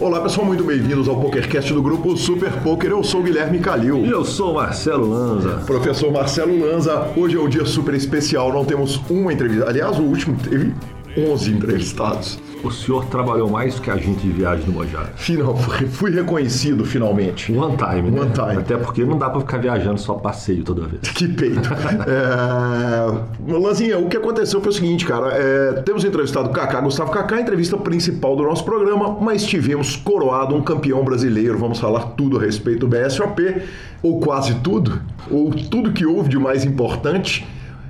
Olá pessoal, muito bem-vindos ao PokerCast do grupo Super Poker. Eu sou o Guilherme Calil. E eu sou o Marcelo Lanza. Professor Marcelo Lanza, hoje é um dia super especial, não temos uma entrevista. Aliás, o último teve 11 entrevistados. O senhor trabalhou mais que a gente de viagem no Mojave. Final, fui reconhecido finalmente. One time, né? One time. Até porque não dá pra ficar viajando só passeio toda vez. Que peito. é... Lanzinha, o que aconteceu foi o seguinte, cara. É... Temos entrevistado o Kaká, Gustavo Kaká, entrevista principal do nosso programa, mas tivemos coroado um campeão brasileiro. Vamos falar tudo a respeito do BSOP, ou quase tudo, ou tudo que houve de mais importante.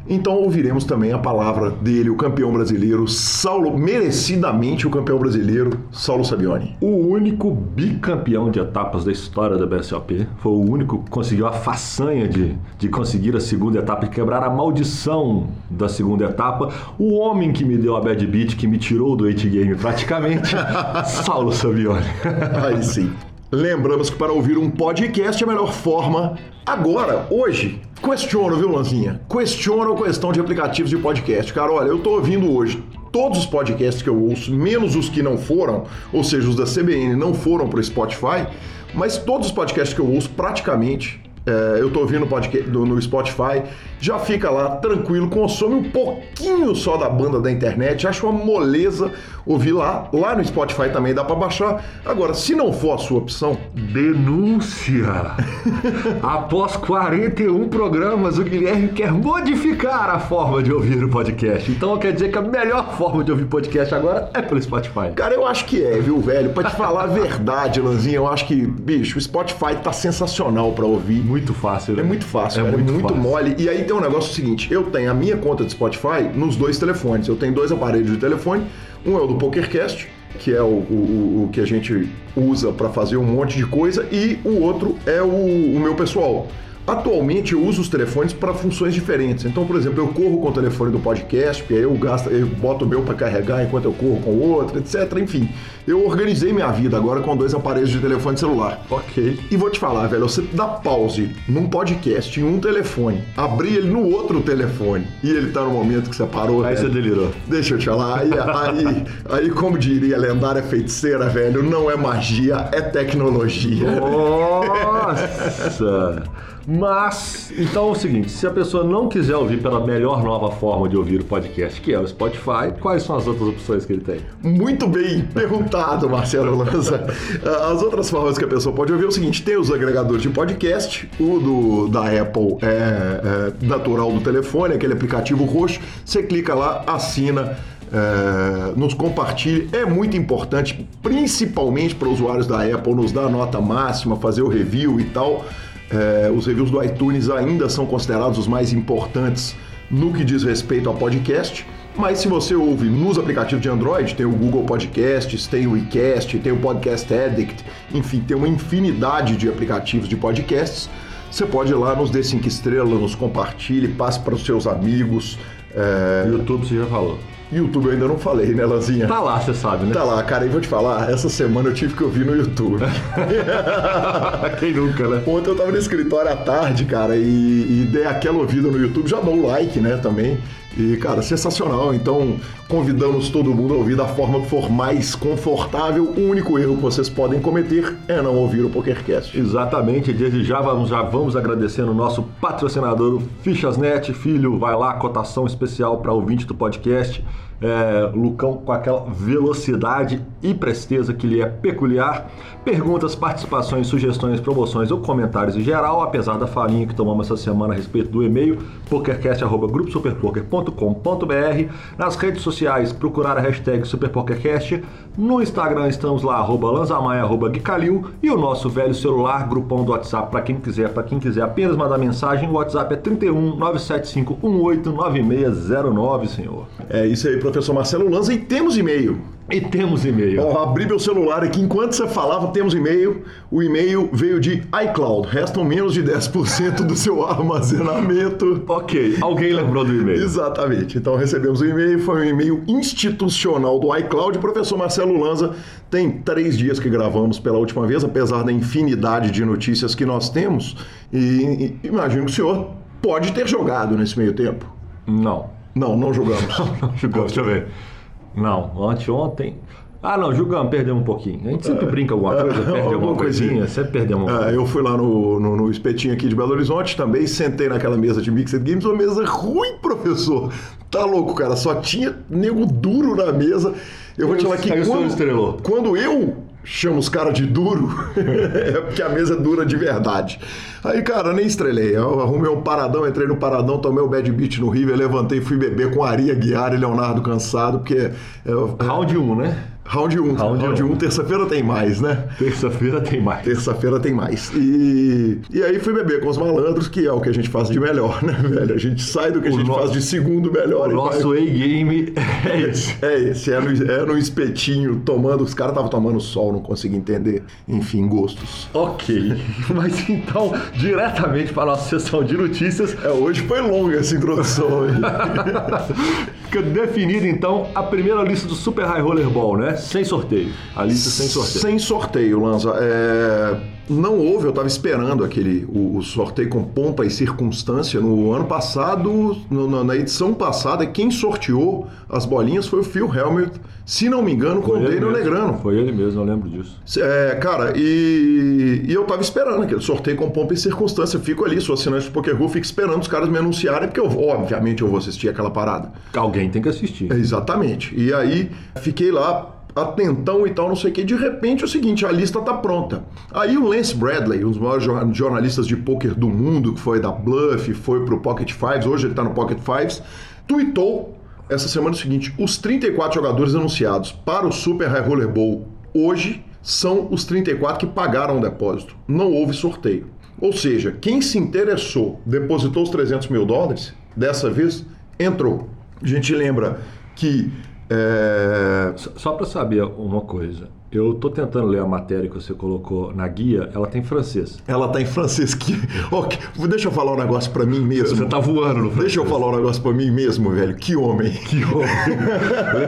Então ouviremos também a palavra dele, o campeão brasileiro, Saulo, merecidamente o campeão brasileiro, Saulo Sabioni. O único bicampeão de etapas da história da BSOP. Foi o único que conseguiu a façanha de, de conseguir a segunda etapa e quebrar a maldição da segunda etapa. O homem que me deu a bad beat, que me tirou do 8 game praticamente, Saulo Sabioni. Aí sim. Lembramos que para ouvir um podcast é a melhor forma agora, hoje. Questiono, viu, Lanzinha? Questiono a questão de aplicativos de podcast. Cara, olha, eu tô ouvindo hoje todos os podcasts que eu ouço, menos os que não foram, ou seja, os da CBN não foram para o Spotify, mas todos os podcasts que eu ouço, praticamente, é, eu tô ouvindo podcast, no Spotify, já fica lá tranquilo, consome um pouquinho só da banda da internet, acho uma moleza ouvir lá. Lá no Spotify também dá para baixar. Agora, se não for a sua opção, denúncia! Após 41 programas, o Guilherme quer modificar a forma de ouvir o podcast. Então quer dizer que a melhor forma de ouvir podcast agora é pelo Spotify. Cara, eu acho que é, viu, velho? Pra te falar a verdade, Lanzinha, eu acho que, bicho, o Spotify tá sensacional para ouvir. Muito fácil, né? É muito fácil, é cara, muito, é muito mole. E aí tem um negócio seguinte: eu tenho a minha conta de Spotify nos dois telefones. Eu tenho dois aparelhos de telefone. Um é o do PokerCast, que é o, o, o que a gente usa para fazer um monte de coisa, e o outro é o, o meu pessoal. Atualmente eu uso os telefones para funções diferentes. Então, por exemplo, eu corro com o telefone do podcast, aí eu gasto, eu boto o meu para carregar enquanto eu corro com o outro, etc. Enfim, eu organizei minha vida agora com dois aparelhos de telefone celular. Ok. E vou te falar, velho, você dá pause num podcast em um telefone, abrir ele no outro telefone e ele tá no momento que você parou. Aí velho, você delirou. Deixa eu te falar. Aí, aí, aí, como diria a lendária feiticeira, velho, não é magia, é tecnologia. Nossa! Mas, então é o seguinte: se a pessoa não quiser ouvir pela melhor nova forma de ouvir o podcast, que é o Spotify, quais são as outras opções que ele tem? Muito bem perguntado, Marcelo Lanza. As outras formas que a pessoa pode ouvir é o seguinte: tem os agregadores de podcast, o do, da Apple é, é natural do telefone, aquele aplicativo roxo. Você clica lá, assina. É, nos compartilhe, é muito importante, principalmente para usuários da Apple, nos dar a nota máxima, fazer o review e tal. É, os reviews do iTunes ainda são considerados os mais importantes no que diz respeito a podcast. Mas se você ouve nos aplicativos de Android, tem o Google Podcasts, tem o iCast, tem o Podcast Addict, enfim, tem uma infinidade de aplicativos de podcasts. Você pode ir lá, nos dê cinco estrelas, nos compartilhe, passe para os seus amigos. É... YouTube você já falou. YouTube eu ainda não falei, né, Lanzinha? Tá lá, você sabe, né? Tá lá, cara, e vou te falar, essa semana eu tive que ouvir no YouTube. Quem nunca, né? Ontem eu tava no escritório à tarde, cara, e, e dei aquela ouvida no YouTube, já dou o like, né, também. E, cara, sensacional. Então, convidamos todo mundo a ouvir da forma que for mais confortável. O único erro que vocês podem cometer é não ouvir o PokerCast. Exatamente. Desde já vamos, já vamos agradecendo o nosso patrocinador, o Fichasnet. Filho, vai lá, cotação especial para ouvinte do podcast é, Lucão com aquela velocidade e presteza que lhe é peculiar. Perguntas, participações, sugestões, promoções ou comentários em geral, apesar da falinha que tomamos essa semana a respeito do e-mail, pokercast.gruposuperpoker.com.br. Nas redes sociais, procurar a hashtag SuperPokerCast. No Instagram estamos lá, arroba lanzamaia, arroba guicalil. E o nosso velho celular, grupão do WhatsApp, para quem quiser, para quem quiser apenas mandar mensagem, o WhatsApp é 31 975 18 9609, senhor. É isso aí, professor Marcelo Lanza, e temos e-mail. E temos e-mail. Ó, abri meu celular aqui, enquanto você falava, temos e-mail. O e-mail veio de iCloud. Restam menos de 10% do seu armazenamento. Ok, alguém lembrou do e-mail. Exatamente. Então recebemos o e-mail, foi um e-mail institucional do iCloud. Professor Marcelo Lanza, tem três dias que gravamos pela última vez, apesar da infinidade de notícias que nós temos. E, e imagino que o senhor pode ter jogado nesse meio tempo. Não. Não, não jogamos. não jogamos, deixa eu ver. Não, anteontem. Ah, não, jogamos, perdemos um pouquinho. A gente sempre brinca alguma coisa, perde alguma, coisinha, coisinha. sempre perdemos uma É, eu fui lá no, no, no espetinho aqui de Belo Horizonte também, sentei naquela mesa de Mixed Games, uma mesa ruim, professor. Tá louco, cara, só tinha nego duro na mesa. Eu vou te falar que quando, quando eu chamo os caras de duro, é porque a mesa é dura de verdade. Aí, cara, nem estrelei. Eu arrumei um paradão, entrei no paradão, tomei o bad beat no River, levantei, fui beber com Aria Guiar e Leonardo cansado, porque... É, Round 1, né? Round 1, Round round um. 1, terça-feira tem mais, né? Terça-feira tem mais. Terça-feira tem mais. E, e aí fui beber com os malandros, que é o que a gente faz de melhor, né, velho? A gente sai do que a O gente nosso- faz de segundo melhor. O nosso vai- A-game é esse. É esse, é no, é no espetinho, tomando. Os caras estavam tomando sol, não consegui entender. Enfim, gostos. Ok. Mas então, diretamente para a nossa sessão de notícias, É, hoje foi longa essa introdução aí. Fica definida então a primeira lista do Super High Roller Ball, né? Sem sorteio. A lista sem sorteio. Sem sorteio, Lanza. É, Não houve, eu estava esperando aquele o, o sorteio com pompa e circunstância. No ano passado, no- na, edição passada, quem sorteou as bolinhas foi o Phil Helmut, se não me engano, com o Daniel. Negrano. Foi ele mesmo, eu lembro disso. É, cara, e, e eu tava esperando aquele sorteio com pompa e circunstância. Fico ali, sou assinante do Poker Go, fico esperando os caras me anunciarem, porque eu, obviamente eu vou assistir aquela parada. Alguém tem que assistir. Exatamente. E aí fiquei lá atentão e tal, não sei o que. De repente é o seguinte, a lista tá pronta. Aí o Lance Bradley, um dos maiores jor- jornalistas de pôquer do mundo, que foi da Bluff, foi pro Pocket Fives, hoje ele tá no Pocket Fives, tweetou essa semana o seguinte: os 34 jogadores anunciados para o Super High Roller Bowl hoje são os 34 que pagaram o depósito. Não houve sorteio. Ou seja, quem se interessou, depositou os 300 mil dólares, dessa vez entrou. A gente lembra que é, Só- para saber uma coisa, eu tô tentando ler a matéria que você colocou na guia, ela tem francês. ela tá em francês que. Ok, deixa eu falar um negócio pra mim mesmo. Você tá voando no francês. Deixa eu falar um negócio pra mim mesmo, velho. Que homem. Que homem.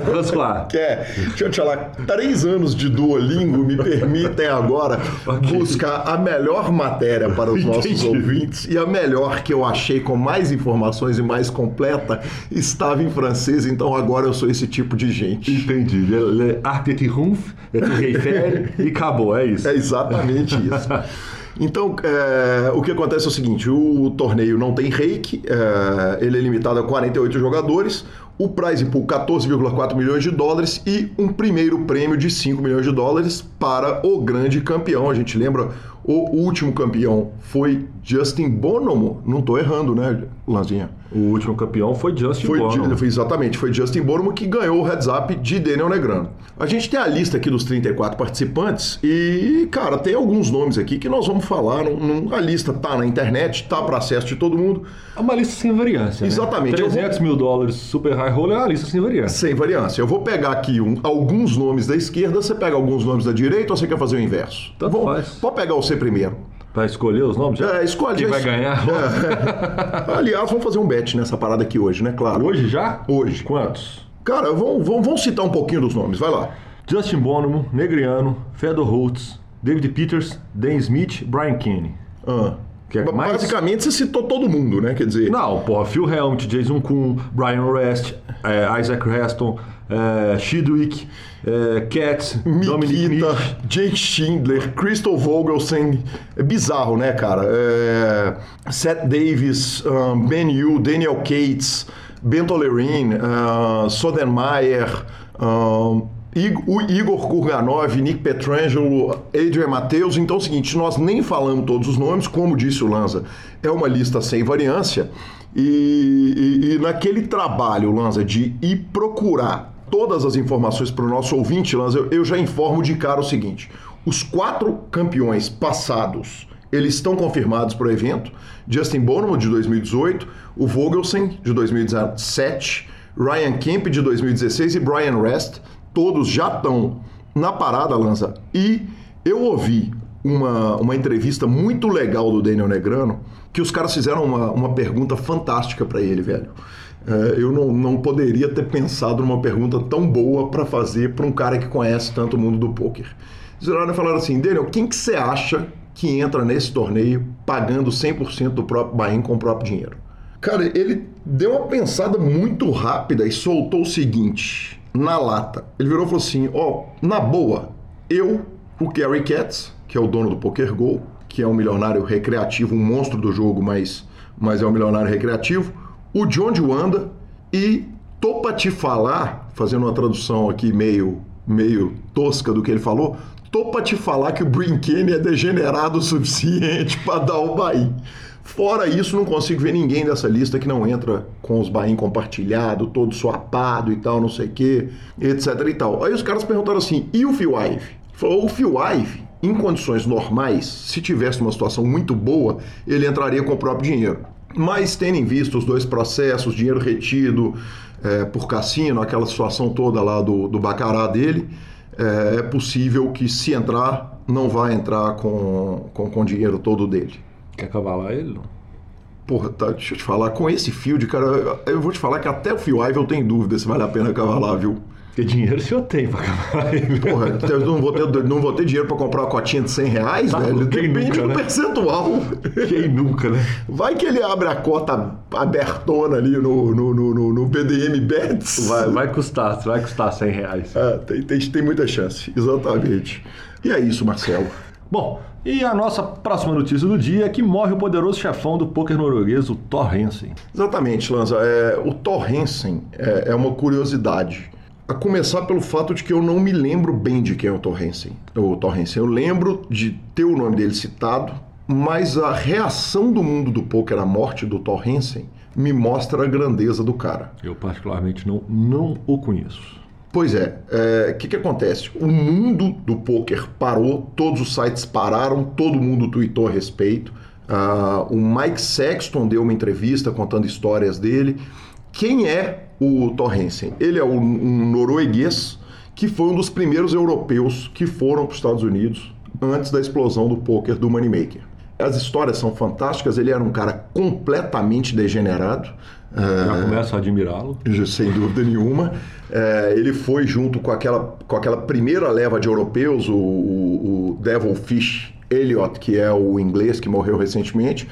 François. Que é, deixa eu te falar, três anos de Duolingo me permitem agora Ok. buscar a melhor matéria para os nossos Entendi. ouvintes e a melhor que eu achei com mais informações e mais completa estava em francês, então agora eu sou esse tipo de gente. Entendi. Le, le de Triomphe, le Tour Eiffel e acabou, é isso. É exatamente isso. Então, é, o que acontece é o seguinte: o torneio não tem reiki, é, ele é limitado a 48 jogadores, o prize pool 14,4 milhões de dólares e um primeiro prêmio de 5 milhões de dólares para o grande campeão. A gente lembra, o último campeão foi Justin Bonomo, não estou errando, né, Lanzinha? O último campeão foi Justin Foi, Bono. foi exatamente, foi Justin Bonomo que ganhou o heads up de Daniel Negrano. A gente tem a lista aqui dos 34 participantes e, cara, tem alguns nomes aqui que nós vamos falar. Não, não- a lista tá na internet, tá para acesso de todo mundo, É uma lista sem variância. né? Exatamente. Vou- 300 mil dólares Super High Roller é uma lista sem variância. sem variância. Eu vou pegar aqui um- alguns nomes da esquerda, você pega alguns nomes da direita ou você quer fazer o inverso? Tanto Vamos- faz. Pode pegar você primeiro. Pra escolher os nomes? já? É, escolhe. Quem vai ganhar? É. Aliás, vamos fazer um bet nessa parada aqui hoje, né? Claro. Hoje já? Hoje. Quantos? Cara, vamos, vamos, vamos citar um pouquinho dos nomes, vai lá. Justin Bonomo, Negriano, Fedor Holtz, David Peters, Dan Smith, Brian Kenny. Ah. Quer Ba- mais? Basicamente, você citou todo mundo, né? Quer dizer, Não, porra, Phil Helmut, Jason Kuhn, Brian Rest, é, Isaac Heston, é, Shidwick, é, Katz, Dominic Mikita, Nietzsche. Jake Schindler, Crystal Vogelsen. É bizarro, né, cara? É, Seth Davis, um, Ben Yu, Daniel Cates, Bento Lerin, uh, Sodermeyer, um, o Igor Kurganov, Nick Petrangelo, Adrian Matheus. Então é o seguinte, nós nem falamos todos os nomes, como disse o Lanza, é uma lista sem variância. E, e- e naquele trabalho, Lanza, de ir procurar todas as informações para o nosso ouvinte, Lanza, eu, já informo de cara o seguinte: os quatro campeões passados eles estão confirmados para o evento. Justin Bonomo, de 2018, o Vogelsen, de 2017, Ryan Kemp, de 2016 e Brian Rest, todos já estão na parada, Lanza. E eu ouvi uma, uma entrevista muito legal do Daniel Negrano, que os caras fizeram uma, uma pergunta fantástica para ele, velho. É, eu não, não poderia ter pensado numa pergunta tão boa para fazer para um cara que conhece tanto o mundo do poker. Eles e falaram assim, Daniel, quem que você acha que entra nesse torneio pagando 100% do próprio buy-in com o próprio dinheiro? Cara, ele deu uma pensada muito rápida e soltou o seguinte, na lata. Ele virou e falou assim: Ó, oh, na boa, eu, o Gary Katz, que é o dono do Poker Go, que é um milionário recreativo, um monstro do jogo, mas, mas é um milionário recreativo, o John de Wanda e tô pra te falar, fazendo uma tradução aqui meio, meio tosca do que ele falou, tô pra te falar que o Brinquene é degenerado o suficiente para dar o Bahia. Fora isso, não consigo ver ninguém dessa lista que não entra com os bain compartilhado, todo suapado e tal, não sei o quê, etc e tal. Aí os caras perguntaram assim, e o Phil Ive? Falou, o Phil Ive, em condições normais, se tivesse uma situação muito boa, ele entraria com o próprio dinheiro. Mas tendo em vista os dois processos, dinheiro retido é, por cassino, aquela situação toda lá do, do bacará dele, é, é possível que se entrar, não vai entrar com, com, com o dinheiro todo dele. Quer cavalar ele? Não? Porra, tá, deixa eu te falar, com esse field, cara, eu vou te falar que até o Phil Ive eu tenho dúvida se vale a pena cavalar, viu? Porque dinheiro se eu tenho pra cavalar ele. Porra, eu não vou ter, não vou ter dinheiro pra comprar uma cotinha de 100 reais, tá, velho? Depende nunca, do né? percentual. Quem nunca, né? Vai que ele abre a cota abertona ali no, no, no, no BDM Bets. Vai, vai custar, vai custar 100 reais. É, tem, tem, tem muita chance, exatamente. E é isso, Marcelo. Bom, e a nossa próxima notícia do dia é que morre o poderoso chefão do poker norueguês, o Thor Hansen. Exatamente, Lanza. É, o Thor Hansen é, é, uma curiosidade. A começar pelo fato de que eu não me lembro bem de quem é o Thor Hansen. O Thor Hansen. Eu lembro de ter o nome dele citado, mas a reação do mundo do poker à morte do Thor Hansen me mostra a grandeza do cara. Eu particularmente não, não o conheço. Pois é, o é, que, que acontece? O mundo do poker parou, todos os sites pararam, todo mundo tweetou a respeito. Uh, o Mike Sexton deu uma entrevista contando histórias dele. Quem é o Torrensen? Ele é um norueguês que foi um dos primeiros europeus que foram para os Estados Unidos antes da explosão do poker do Moneymaker. As histórias são fantásticas, ele era um cara completamente degenerado. Já uh, começo a admirá-lo. Sem dúvida nenhuma. É, ele foi junto com aquela, com aquela primeira leva de europeus, o, o, o Devilfish Elliot, que é o inglês que morreu recentemente,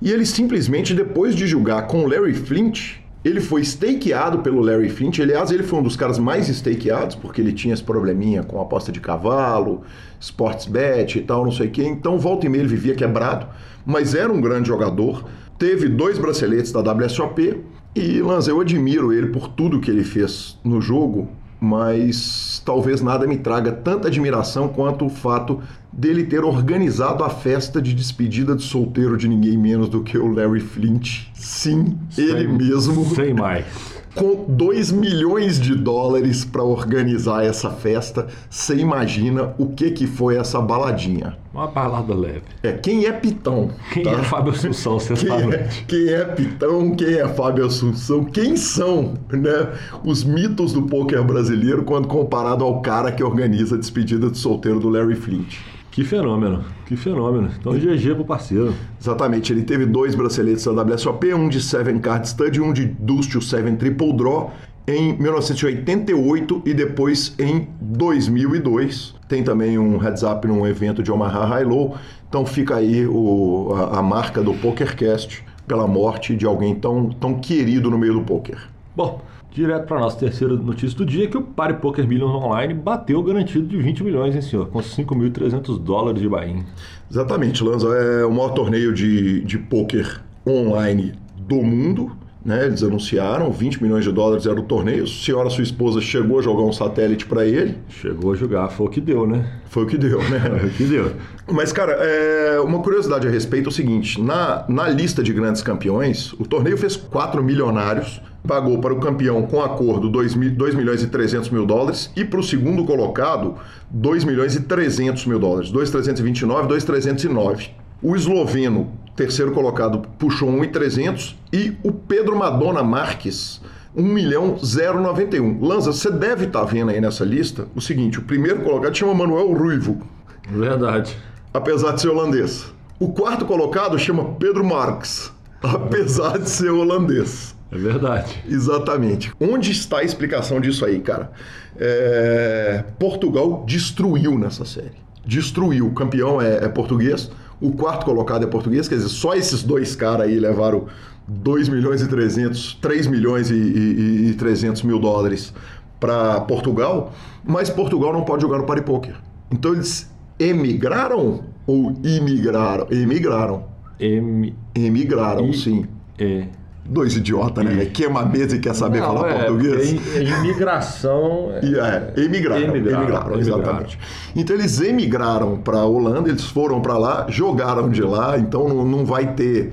e ele simplesmente, depois de julgar com Larry Flint, ele foi stakeado pelo Larry Flint. Aliás, ele foi um dos caras mais stakeados, porque ele tinha esse probleminha com aposta de cavalo, sports bet e tal, não sei o quê. Então, volta e meia ele vivia quebrado, mas era um grande jogador. Teve dois braceletes da WSOP e Lanza, eu admiro ele por tudo que ele fez no jogo, mas talvez nada me traga tanta admiração quanto o fato dele ter organizado a festa de despedida de solteiro de ninguém menos do que o Larry Flint. Sim, sem, ele mesmo. Sem mais com 2 milhões de dólares para organizar essa festa. Você imagina o que, que foi essa baladinha? Uma balada leve. É, quem é Pitão? Quem tá? é Fábio Assunção, você quem sabe? É, quem é Pitão? Quem é Fábio Assunção? Quem são né, os mitos do poker brasileiro quando comparado ao cara que organiza a despedida de solteiro do Larry Flint? Que fenômeno, que fenômeno. Então, GG pro parceiro. Exatamente, ele teve dois braceletes da WSOP, um de Seven Card Stud e um de Deuce to Seven Triple Draw em 1988 e depois em 2002. Tem também um heads up num evento de Omaha High Low. Então fica aí o, a, a marca do PokerCast pela morte de alguém tão, tão querido no meio do poker. Bom, Direto para a nossa terceira notícia do dia, que o Pare Poker Millions Online bateu o garantido de 20 milhões, hein, senhor? Com 5.300 dólares de buy Exatamente, Lanza. É o maior torneio de, de poker online do mundo. Né, eles anunciaram 20 milhões de dólares era o torneio. A senhora, sua esposa, chegou a jogar um satélite para ele. Chegou a jogar, foi o que deu, né? Foi o que deu, né? foi o que deu. Mas, cara, é... uma curiosidade a respeito é o seguinte: na, na lista de grandes campeões, o torneio fez quatro milionários pagou para o campeão com acordo 2, milhões e 300 mil dólares e para o segundo colocado 2 milhões e 300 mil dólares, 2,329, 2,309. O esloveno, terceiro colocado, puxou 1,300 e o Pedro Madonna Marques 1 milhão 091. Lanza, você deve estar tá vendo aí nessa lista o seguinte, o primeiro colocado chama Manuel Ruivo. Verdade. Apesar de ser holandês. O quarto colocado chama Pedro Marques, apesar de ser holandês. É verdade. Exatamente. Onde está a explicação disso aí, cara? É... Portugal destruiu nessa série. Destruiu. O campeão é, é português. O quarto colocado é português, quer dizer, só esses dois caras aí levaram 2 milhões e 300, 3 milhões e, e, e 300 mil dólares para Portugal, mas Portugal não pode jogar no party poker. Então eles emigraram ou imigraram? Emigraram. M Emigraram, I- sim. E Dois idiotas, né? Queima a mesa e quer saber Não, falar é, português. Imigração. E é, emigraram, Emigraram, emigraram, emigraram. exatamente. Então eles emigraram para a Holanda, eles foram para lá, jogaram de lá, então não, não vai ter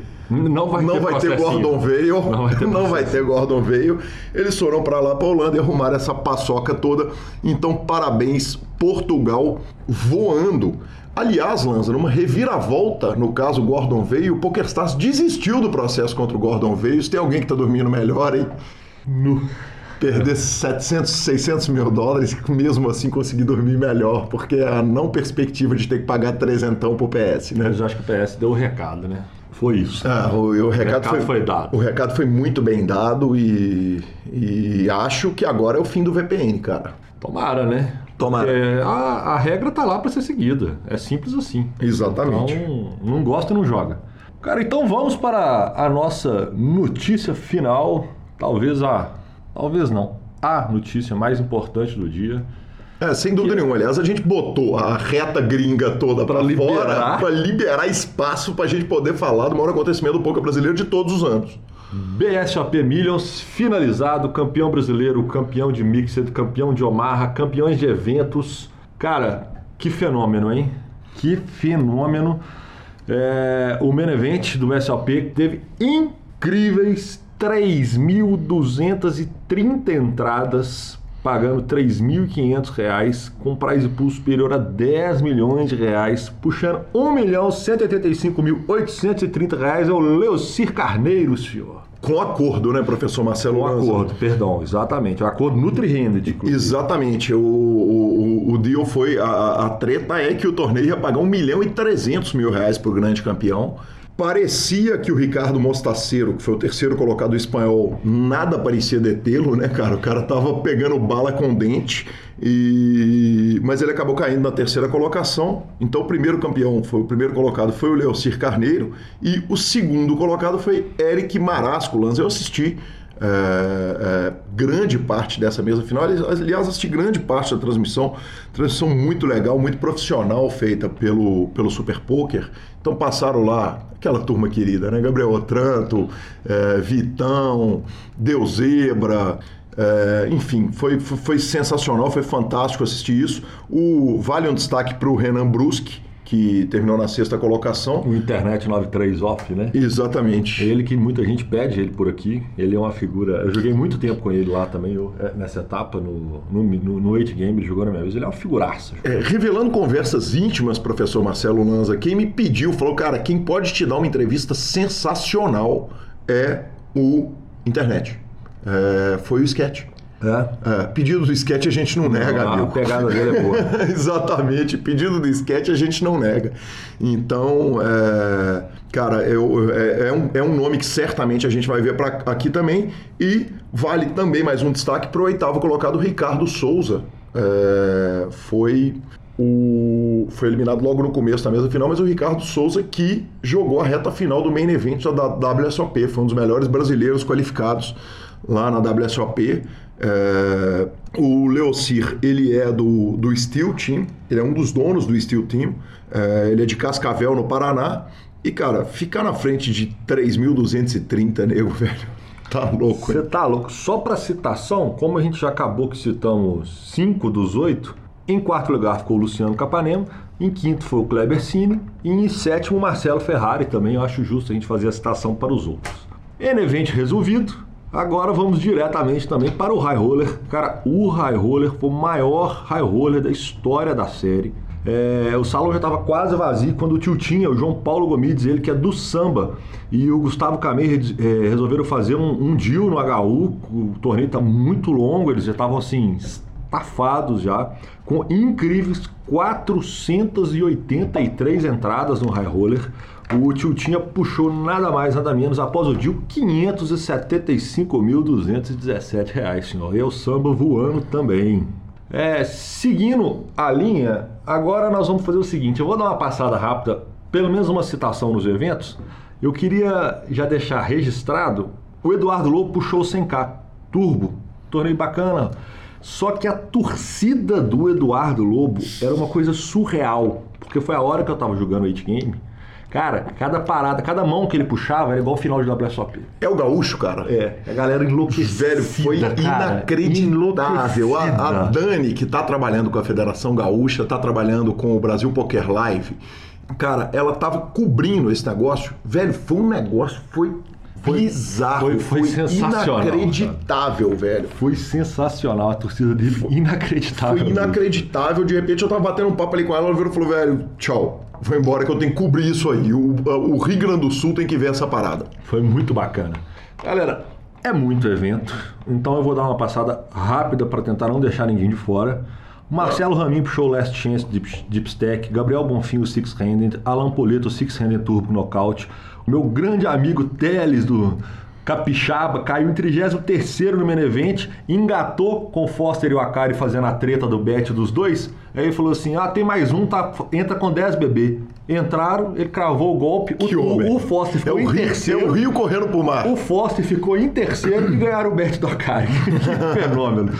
Não vai não ter vai ter. Gordon Veio, Não não vai ter vai processo. ter Gordon Veio. Eles foram para lá para Holanda e arrumaram essa paçoca toda. Então parabéns Portugal voando. Aliás, Lanza, numa reviravolta, no caso Gordon Veio, o PokerStars desistiu do processo contra o Gordon Veio. Se tem alguém que está dormindo melhor, hein? No- perder 700, 600 mil dólares e mesmo assim conseguir dormir melhor, porque a não perspectiva de ter que pagar trezentão pro PS, né? Mas eu acho que o PS deu o recado, né? Foi isso. Ah, o, o recado, recado foi, foi dado. O recado foi muito bem dado e, e acho que agora é o fim do VPN, cara. Tomara, né? Tomara. Porque a, a regra tá lá pra ser seguida. É simples assim. Exatamente. Então, não gosta, não joga. Cara, então vamos para a nossa notícia final. Talvez a. Talvez não. A notícia mais importante do dia. É, sem dúvida nenhuma. Aliás, a gente botou a reta gringa toda para fora liberar. para liberar espaço para a gente poder falar do maior acontecimento do poker brasileiro de todos os anos. BSOP Millions finalizado, campeão brasileiro, campeão de Mixed, campeão de Omaha, campeões de eventos. Cara, que fenômeno, hein? Que fenômeno. É, o main event do BSOP teve incríveis 3.230 entradas, pagando 3.500 reais, com prize pool superior a 10 milhões de reais, puxando 1.185.830 reais é o Leocir Carneiro, senhor. Com acordo, né, professor Marcelo Com Lanza? acordo, perdão, exatamente. O acordo inclusive. Exatamente. O, o, o- o deal foi. A, a treta é que o torneio ia pagar 1 milhão e 300 mil reais pro grande campeão. Parecia que o Ricardo Mostaceiro, que foi o terceiro colocado do espanhol, nada parecia detê-lo, né, cara? O cara tava pegando bala com dente. E... Mas ele acabou caindo na terceira colocação. Então o primeiro campeão, foi o primeiro colocado foi o Leocir Carneiro. E o segundo colocado foi Eric Marasco. Lanza, eu assisti é, é, grande parte dessa mesa final. Aliás, assisti grande parte da transmissão. Transmissão muito legal, muito profissional, feita pelo, pelo Super Poker. Então passaram lá aquela turma querida, né? Gabriel Otranto, é, Vitão, Deus Zebra. é, enfim, foi, foi, foi sensacional, foi fantástico assistir isso. O vale um destaque para o Renan Bruschi, que terminou na sexta colocação. O Internet 93 Off, né? Exatamente. Ele que muita gente pede ele por aqui. Ele é uma figura. Eu joguei muito tempo com ele lá também, eu, é, nessa etapa, no, no, no, no 8 Game, ele jogou na minha vez. Ele é uma figuraça. É, revelando conversas íntimas, professor Marcelo Lanza, quem me pediu, falou, cara, quem pode te dar uma entrevista sensacional é o internet. É, foi o sketch. É? É, pedido do sketch a gente não nega, a amigo. pegada dele é boa. Exatamente, pedido do sketch a gente não nega. Então, é, cara, eu- é, é um, é um nome que certamente a gente vai ver pra, aqui também. E vale também mais um destaque para o oitavo colocado, Ricardo Souza. É, foi, o, foi eliminado logo no começo da mesa final, mas o Ricardo Souza que jogou a reta final do main event da WSOP. Foi um dos melhores brasileiros qualificados lá na WSOP. É, o Leocir, ele é do, do Steel Team, ele é um dos donos do Steel Team, é, ele é de Cascavel, no Paraná. E, cara, ficar na frente de 3.230, nego, velho, tá louco, Você tá louco? Só para citação, como a gente já acabou que citamos cinco dos oito, em quarto lugar ficou o Luciano Capanema, em quinto foi o Kleber Cine e em sétimo o Marcelo Ferrari também. Eu acho justo a gente fazer a citação para os outros. N-Event resolvido. Agora vamos diretamente também para o High Roller. Cara, o High Roller foi o maior High Roller da história da série. É, o salão já estava quase vazio quando o tio tinha, o João Paulo Gomides, ele que é do samba, e o Gustavo Camei é, resolveram fazer um, um deal no HU. O torneio está muito longo, eles já estavam assim, estafados já, com incríveis 483 entradas no High Roller. O tio Tinha puxou nada mais, nada menos, após o deal, 575.217 reais, senhor. E o samba voando também. É, seguindo a linha, agora nós vamos fazer o seguinte: eu vou dar uma passada rápida pelo menos uma citação nos eventos, eu queria já deixar registrado, o Eduardo Lobo puxou o 100K, turbo, torneio bacana. Só que a torcida do Eduardo Lobo era uma coisa surreal, porque foi a hora que eu tava jogando 8 game. Cara, cada parada, cada mão que ele puxava era igual o final de WSOP. É o gaúcho, cara. É, a galera enlouquecida. Velho, foi cara, inacreditável. A, a. Dani, que tá trabalhando com a Federação Gaúcha, tá trabalhando com o Brasil Poker Live. Cara, ela tava cobrindo esse negócio. Velho, foi um negócio, foi, bizarro. foi- foi sensacional, inacreditável, velho. Foi sensacional, a torcida dele inacreditável. Foi inacreditável. De repente eu tava batendo um papo ali com ela, ela virou e falou, velho, tchau. Foi embora que eu tenho que cobrir isso aí. O, o Rio Grande do Sul tem que ver essa parada. Foi muito bacana. Galera, é muito evento, então eu vou dar uma passada rápida para tentar não deixar ninguém de fora. Marcelo Ramin puxou Last Chance Deep, Deep Stack, Gabriel Bonfim o Six Handed, Alan Poleto o Six Handed Turbo Knockout, o meu grande amigo Teles do Capixaba caiu em 33 no Menevent, engatou com o Foster e o Akari fazendo a treta do bet dos dois. Aí ele falou assim: ah, tem mais um, tá, entra com 10 bebê. Entraram, ele cravou o golpe, Que o, homem. o, Foster É ficou o, em Rio, é terceiro. o Rio correndo pro mar. O Foster ficou em terceiro e ganharam o bet do Akari. que fenômeno.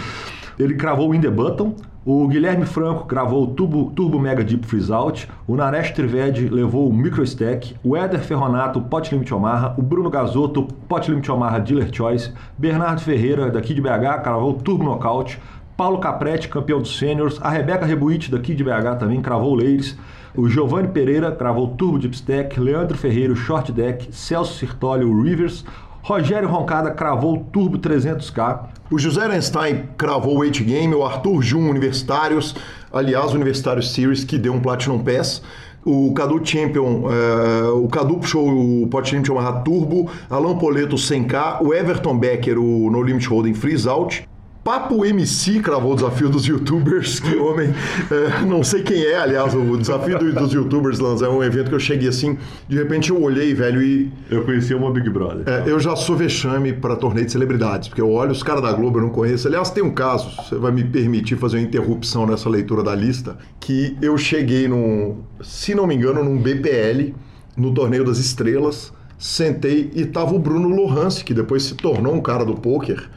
Ele cravou o In The Button. O Guilherme Franco cravou o Turbo, Turbo Mega Deep Freeze Out. O Naresh Trivedi levou o Micro Stack. O Éder Ferronato, Pot Limit Omaha. O Bruno Gasotto, Pot Limit Omaha Dealer Choice. Bernardo Ferreira, daqui de BH, cravou o Turbo Knockout. Paulo Capretti, campeão dos sêniors. A Rebeca Rebuit, daqui de BH, também cravou o Ladies. O Giovanni Pereira cravou o Turbo Deep Stack. Leandro Ferreira, Short Deck. Celso Sirtoli, o Rivers. Rogério Roncada cravou o Turbo 300K. O José Einstein cravou o 8 Game, o Arthur Jun Universitários, aliás, Universitários Series, que deu um Platinum Pass. O Cadu Champion, eh, o Cadu puxou o Pot Omaha Turbo, Alan Poleto 100K, o Everton Becker, o No Limit Holding Freeze Out. Papo MC cravou o desafio dos youtubers, que homem, eh, não sei quem é, aliás, o desafio do- dos youtubers, Lanza, é um evento que eu cheguei assim, de repente eu olhei, velho, e Eu conheci uma Big Brother. é, eu já sou vexame para torneio de celebridades, porque eu olho os caras da Globo, eu não conheço. Aliás, tem um caso, você vai me permitir fazer uma interrupção nessa leitura da lista, que eu cheguei num, se não me engano, num BPL, no Torneio das Estrelas, sentei e tava o Bruno Lohance, que depois se tornou um cara do pôquer,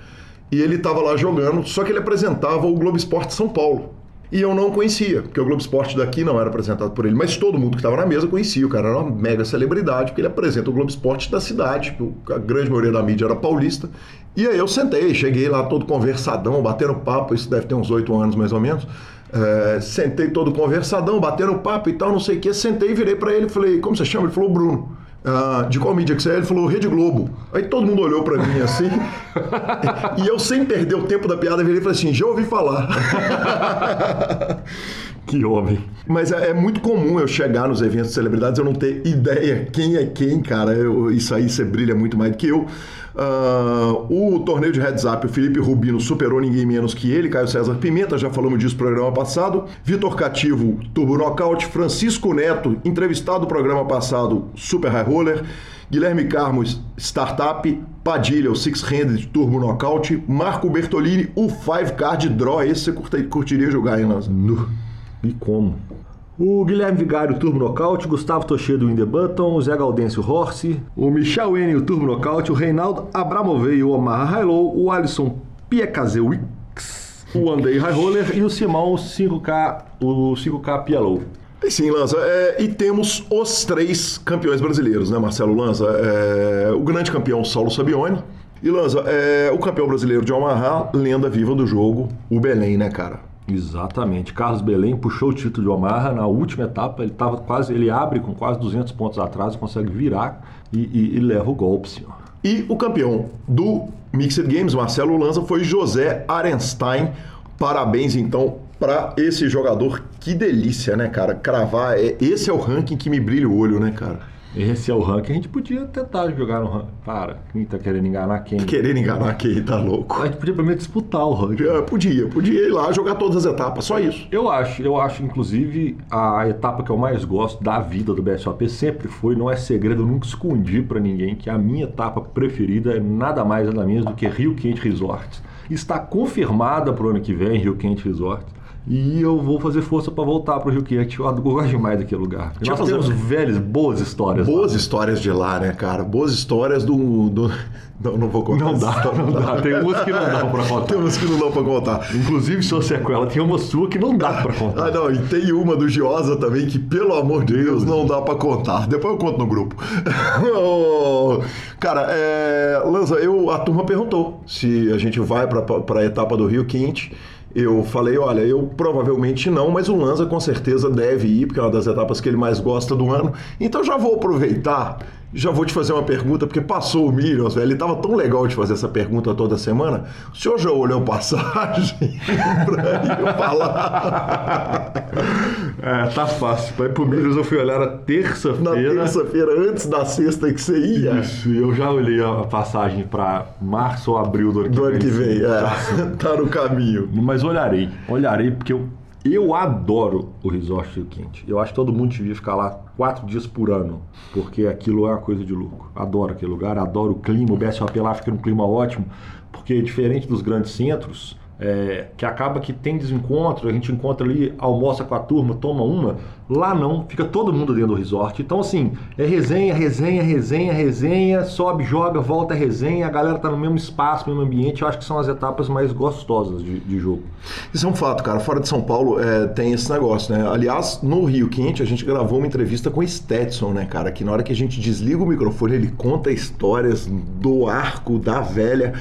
e ele tava lá jogando, só que ele apresentava o Globo Esporte São Paulo. E eu não conhecia, porque o Globo Esporte daqui não era apresentado por ele, mas todo mundo que estava na mesa conhecia. O cara era uma mega celebridade, porque ele apresenta o Globo Esporte da cidade, o- a grande maioria da mídia era paulista. E aí eu sentei, cheguei lá todo conversadão, batendo papo, isso deve ter uns oito anos mais ou menos. É, sentei todo conversadão, batendo papo e tal, não sei o que. Sentei, virei para ele e falei: Como você chama? Ele falou: Bruno. "Ah, de qual mídia que você é? Ele falou: Rede Globo. Aí todo mundo olhou para mim assim. e eu, sem perder o tempo da piada, virei e falei assim: Já ouvi falar. Que homem. Mas é, é muito comum eu chegar nos eventos de celebridades eu não ter ideia quem é quem, cara. Eu- isso aí você brilha muito mais do que eu. Ah, o torneio de heads up, o Felipe Rubino superou ninguém menos que ele, Caio César Pimenta, já falamos disso no programa passado. Vitor Cativo, Turbo Knockout. Francisco Neto, entrevistado no programa passado, Super High Roller. Guilherme Carmos, Startup. Padilha, o Six Handed Turbo Knockout. Marco Bertolini, o Five Card Draw. Esse você curtiria jogar, hein, Lanza? E como? O Guilherme Vigário, Turbo Nocaute, Gustavo Tochedo, The Button, o Zé Gaudêncio, Horse, o Michel N, o Turbo Nocaute, o Reinaldo Abramovei, o Omar Low, o Alisson Piekaze Wix, o Andei High Roller e o Simão, o 5K, o 5K Pialow. E Sim, Lanza. É, e temos os três campeões brasileiros, né, Marcelo Lanza? É, o grande campeão Saulo Sabione. E Lanza, é, o campeão brasileiro de Omaha, lenda viva do jogo, o Belém, né, cara? Exatamente. Carlos Belém puxou o título de Omaha na última etapa. Ele tava quase, ele abre com quase 200 pontos atrás, consegue virar e, e- e leva o golpe, senhor. E o campeão do Mixed Games, Marcelo Lanza, foi José Arenstein. Parabéns, então, para esse jogador. Que delícia, né, cara? Cravar. É, esse é o ranking que me brilha o olho, né, cara? Esse é o ranking. A gente podia tentar jogar no ranking. Para, quem tá querendo enganar quem? Querendo enganar quem tá louco. A gente podia pelo menos disputar o ranking. É, Podia, podia ir lá jogar todas as etapas, só isso. Eu acho, eu acho, inclusive, a etapa que eu mais gosto da vida do BSOP sempre foi, não é segredo, eu nunca escondi pra ninguém, que a minha etapa preferida é nada mais nada menos do que Rio Quente Resorts. Está confirmada pro ano que vem, Rio Quente Resorts. E eu vou fazer força para voltar para o Rio Quente. Eu gosto demais daquele lugar. Deixa Nós fazer- temos velhas, boas histórias. Boas lá. histórias de lá, né, cara? Boas histórias do. do... Não, não vou contar. Não dá, não dá. Tem umas que não dá para Tem contar. umas que não dão pra contar. Inclusive, sua sequela tem uma sua que não dá para contar. Ah, não, e tem uma do Giosa também que, pelo amor de Deus, não dá pra contar. Depois eu conto no grupo. Cara, é... Lanza, eu, a turma perguntou se a gente vai pra, pra etapa do Rio Quente. Eu falei, olha, eu provavelmente não, mas o Lanza com certeza deve ir, porque é uma das etapas que ele mais gosta do ano. Então já vou aproveitar, já vou te fazer uma pergunta, porque passou o Millions, velho. Ele tava tão legal de fazer essa pergunta toda semana. O senhor já olhou passagem pra eu falar? É, tá fácil. Vai pro Milhos eu fui olhar na Na terça-feira. terça-feira, antes da sexta que você ia. Isso, eu já olhei a passagem para março ou abril do ano que Do ano vem. que vem, é. Tá no caminho. Mas olharei, olharei, porque eu, eu adoro o Resort Rio Quente. Eu acho que todo mundo devia ficar lá quatro dias por ano, porque aquilo é uma coisa de louco. Adoro aquele lugar, adoro o clima, o BSOP lá fica num clima ótimo, porque diferente dos grandes centros, é, que acaba que tem desencontro, a gente encontra ali, almoça com a turma, toma uma, lá não, fica todo mundo dentro do resort. Então, assim, é resenha, resenha, resenha, resenha, sobe, joga, volta, é resenha, a galera tá no mesmo espaço, mesmo ambiente, eu acho que são as etapas mais gostosas de, de jogo. Isso é um fato, cara. Fora de São Paulo é, tem esse negócio, né? Aliás, no Rio Quente, a gente gravou uma entrevista com o Stetson, né, cara? Que na hora que a gente desliga o microfone, ele conta histórias do arco, da velha.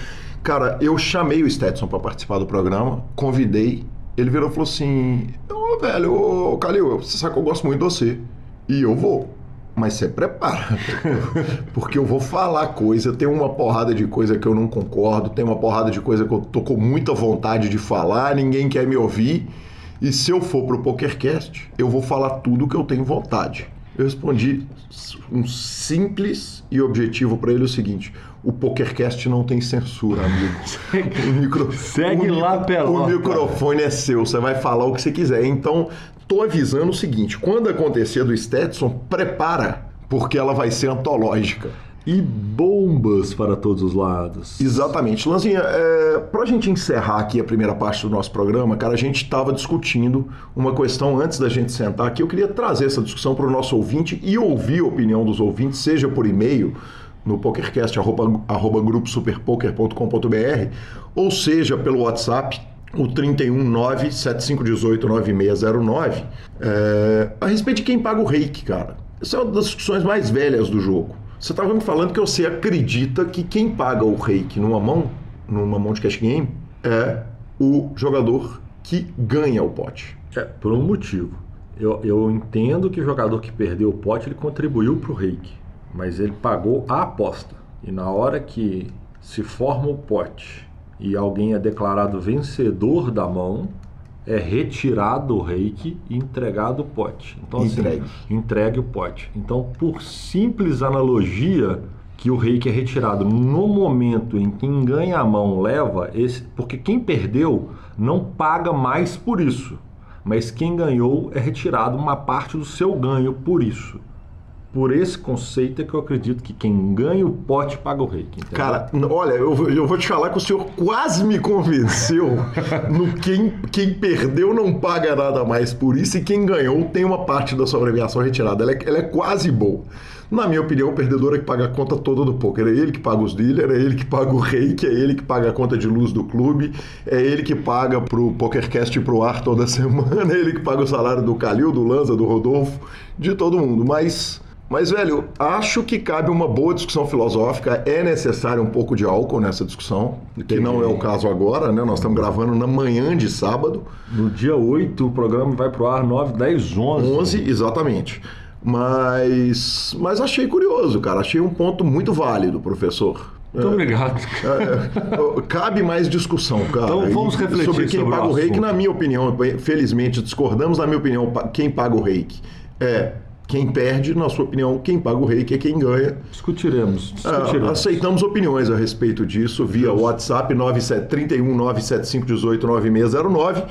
Cara, eu chamei o Stetson pra participar do programa, convidei. Ele virou e falou assim: Ô, velho, ô, Calil, você sabe que eu gosto muito de você. E eu vou. Mas você prepara, porque eu vou falar coisa, tem uma porrada de coisa que eu não concordo, tem uma porrada de coisa que eu tô com muita vontade de falar, ninguém quer me ouvir. E se eu for pro PokerCast, eu vou falar tudo que eu tenho vontade. Eu respondi um simples e objetivo para ele o seguinte: o PokerCast não tem censura, amigo. O micro... Segue o lá. O microfone é seu, você vai falar o que você quiser. Então, tô avisando o seguinte: quando acontecer do Stetson, prepara, porque ela vai ser antológica. E bombas para todos os lados. Exatamente. Lanzinha, é, para a gente encerrar aqui a primeira parte do nosso programa, cara, a gente estava discutindo uma questão antes da gente sentar aqui. Eu queria trazer essa discussão para o nosso ouvinte e ouvir a opinião dos ouvintes, seja por e-mail no pokercast, arroba, arroba gruposuperpoker.com.br, ou seja pelo WhatsApp, o 319-7518-9609, é, a respeito de quem paga o reiki, cara. Essa é uma das discussões mais velhas do jogo. Você estava me falando que você acredita que quem paga o reiki numa mão, numa mão de cash game, é o jogador que ganha o pote. É, por um motivo. Eu, eu entendo que o jogador que perdeu o pote, ele contribuiu para o reiki, mas ele pagou a aposta. E na hora que se forma o pote e alguém é declarado vencedor da mão, é retirado o reiki e entregado o pote. Então, assim, Entregue. entregue o pote. Então, por simples analogia, que o reiki é retirado no momento em que quem ganha a mão leva, esse, porque quem perdeu não paga mais por isso, mas quem ganhou é retirado uma parte do seu ganho por isso. Por esse conceito é que eu acredito que quem ganha o pote paga o entendeu? Cara, olha, eu, vou- eu vou te falar que o senhor quase me convenceu no quem, quem perdeu não paga nada mais por isso e quem ganhou tem uma parte da sua premiação retirada. Ela é, ela é quase boa. Na minha opinião, o perdedor é que paga a conta toda do poker. É ele que paga os dealers, é ele que paga o reiki, é ele que paga a conta de luz do clube, é ele que paga pro PokerCast ir pro ar toda semana, é ele que paga o salário do Calil, do Lanza, do Rodolfo, de todo mundo. Mas mas, velho, acho que cabe uma boa discussão filosófica. É necessário um pouco de álcool nessa discussão, que não é o caso agora, né? Nós estamos gravando na manhã de sábado, No dia 8, o programa vai pro ar 9, 10, 11. 11, exatamente. Mas, mas achei curioso, cara. Achei um ponto muito válido, professor. Muito obrigado. É, cabe mais discussão, cara. Então, vamos refletir sobre quem sobre o paga o reiki, assunto. na minha opinião, felizmente discordamos, na minha opinião, quem paga o reiki é quem perde, na sua opinião, quem paga o reiki é quem ganha. Discutiremos. Ah, discutiremos. aceitamos opiniões a respeito disso via WhatsApp 97 31 975 18 9609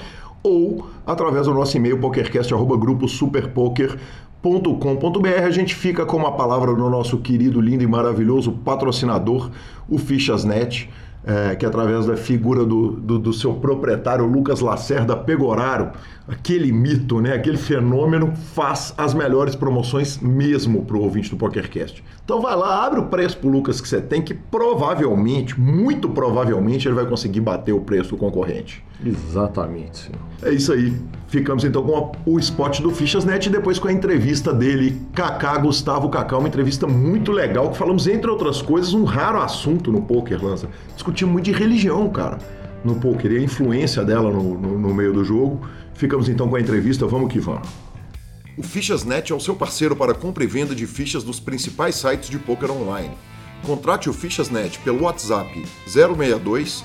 ou através do nosso e-mail pokercast@gruposuperpoker.com.br. A gente fica com uma palavra do nosso querido, lindo e maravilhoso patrocinador, o Fichasnet. É, que através da figura do, do, do, seu proprietário Lucas Lacerda Pegoraro, aquele mito, né, aquele fenômeno, faz as melhores promoções mesmo para o ouvinte do PokerCast. Então vai lá, abre o preço para Lucas que você tem, que provavelmente, muito provavelmente, ele vai conseguir bater o preço do concorrente. Exatamente. É isso aí. Ficamos então com o spot do Fichasnet e depois com a entrevista dele, Kaká Gustavo Kaká, uma entrevista muito legal que falamos, entre outras coisas, um raro assunto no poker, Lança. Discutimos muito de religião, cara, no poker e a influência dela no, no, no meio do jogo. Ficamos então com a entrevista, vamos que vamos. O Fichasnet é o seu parceiro para compra e venda de fichas dos principais sites de poker online. Contrate o Fichasnet pelo WhatsApp 062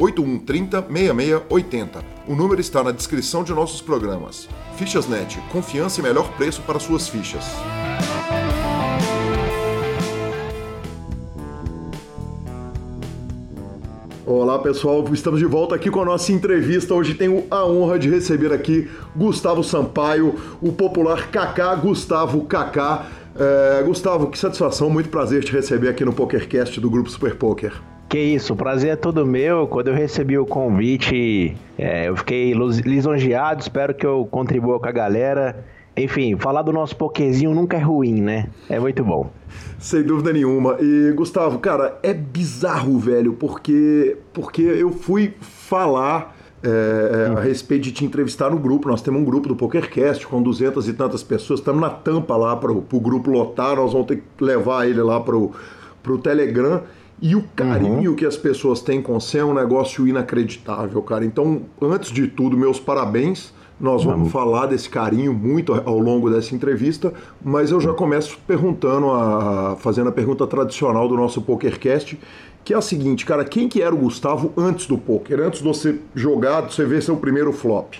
8130 6680. O número está na descrição de nossos programas. Fichasnet, confiança e melhor preço para suas fichas. Olá pessoal, estamos de volta aqui com a nossa entrevista. Hoje tenho a honra de receber aqui Gustavo Sampaio, o popular Kaká Gustavo Kaká. É, Gustavo, que satisfação, muito prazer te receber aqui no PokerCast do Grupo Super Poker. Que isso, o prazer é todo meu. Quando eu recebi o convite, é, eu fiquei lisonjeado. Espero que eu contribua com a galera. Enfim, falar do nosso pokerzinho nunca é ruim, né? É muito bom. Sem dúvida nenhuma. E, Gustavo, cara, é bizarro, velho, porque, porque eu fui falar é, a respeito de te entrevistar no grupo. Nós temos um grupo do PokerCast com duzentas e tantas pessoas. Estamos na tampa lá para o grupo lotar. Nós vamos ter que levar ele lá para o Telegram. E o carinho uhum. que as pessoas têm com você é um negócio inacreditável, cara. Então, antes de tudo, meus parabéns. Nós vamos uhum. falar desse carinho muito ao longo dessa entrevista, mas eu já começo perguntando, a, fazendo a pergunta tradicional do nosso PokerCast, que é a seguinte, cara, quem que era o Gustavo antes do poker? Antes de você jogar, de você ver seu primeiro flop?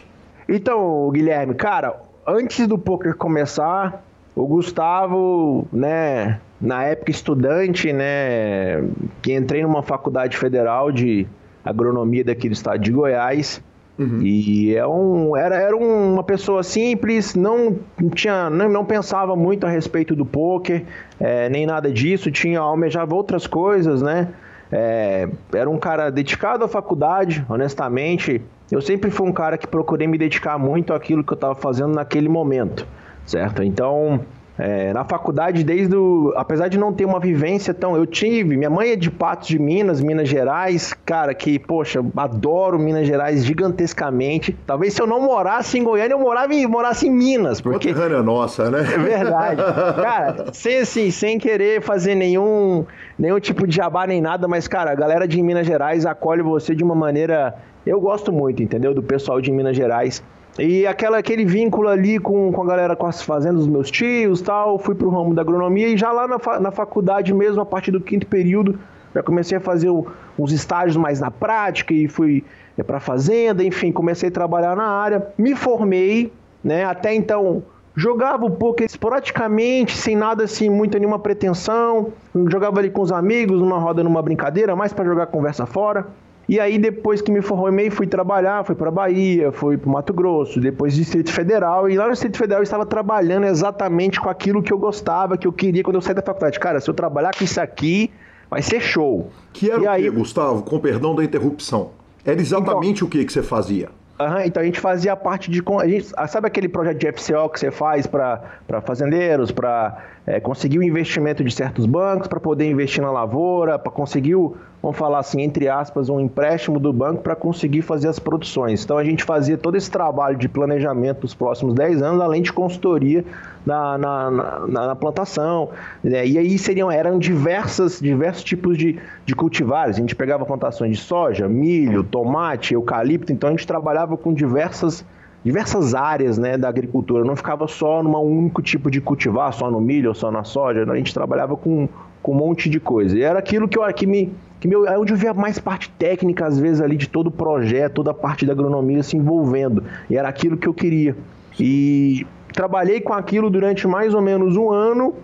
Então, Guilherme, cara, antes do poker começar, o Gustavo, né, na época estudante, né, que entrei numa faculdade federal de agronomia daqui do estado de Goiás. Uhum. E é um, era, era uma pessoa simples, não tinha, não, não pensava muito a respeito do poker, é, nem nada disso, tinha almejava outras coisas, né? É, era um cara dedicado à faculdade, honestamente. Eu sempre fui um cara que procurei me dedicar muito àquilo que eu estava fazendo naquele momento certo? Então, é, na faculdade, desde o. Apesar de não ter uma vivência tão. Eu tive. Minha mãe é de Patos de Minas, Minas Gerais. Cara, que, poxa, adoro Minas Gerais gigantescamente. Talvez se eu não morasse em Goiânia, eu morava em, morasse em Minas. Porque. Conterrânea nossa, né? É verdade. cara, sem, assim, sem querer fazer nenhum, nenhum tipo de jabá nem nada, mas, cara, a galera de Minas Gerais acolhe você de uma maneira. Eu gosto muito, entendeu? Do pessoal de Minas Gerais. E aquela, aquele vínculo ali com, com a galera com as fazendas dos meus tios tal, fui pro ramo da agronomia e já lá na, fa, na faculdade mesmo, a partir do quinto período, já comecei a fazer o, uns estágios mais na prática e fui é, para fazenda, enfim, comecei a trabalhar na área, me formei, né? Até então jogava um pouco esporadicamente, sem nada assim, muita nenhuma pretensão, jogava ali com os amigos, numa roda, numa brincadeira, mais para jogar conversa fora. E aí, depois que me formei, fui trabalhar, fui para Bahia, fui para Mato Grosso, depois Distrito Federal. E lá no Distrito Federal eu estava trabalhando exatamente com aquilo que eu gostava, que eu queria quando eu saí da faculdade. Cara, se eu trabalhar com isso aqui, vai ser show. Que era e o aí... Gustavo? Com perdão da interrupção. Era exatamente então, o que, que você fazia? Uhum, então a gente fazia a parte de. A gente, sabe aquele projeto de FCO que você faz para fazendeiros, para é, conseguir o investimento de certos bancos, para poder investir na lavoura, para conseguir o, vamos falar assim, entre aspas, um empréstimo do banco para conseguir fazer as produções. Então a gente fazia todo esse trabalho de planejamento dos próximos 10 anos, além de consultoria na, na, na, na plantação. Né? E aí seriam, eram diversas, diversos tipos de, de cultivares. A gente pegava plantações de soja, milho, tomate, eucalipto, então a gente trabalhava com diversas diversas áreas né, da agricultura, não ficava só num único tipo de cultivar, só no milho ou só na soja, a gente trabalhava com com um monte de coisa. E era aquilo que, eu, que me. Que meu, é onde eu via mais parte técnica, às vezes, ali de todo o projeto, toda a parte da agronomia se envolvendo. E era aquilo que eu queria. E trabalhei com aquilo durante mais ou menos um ano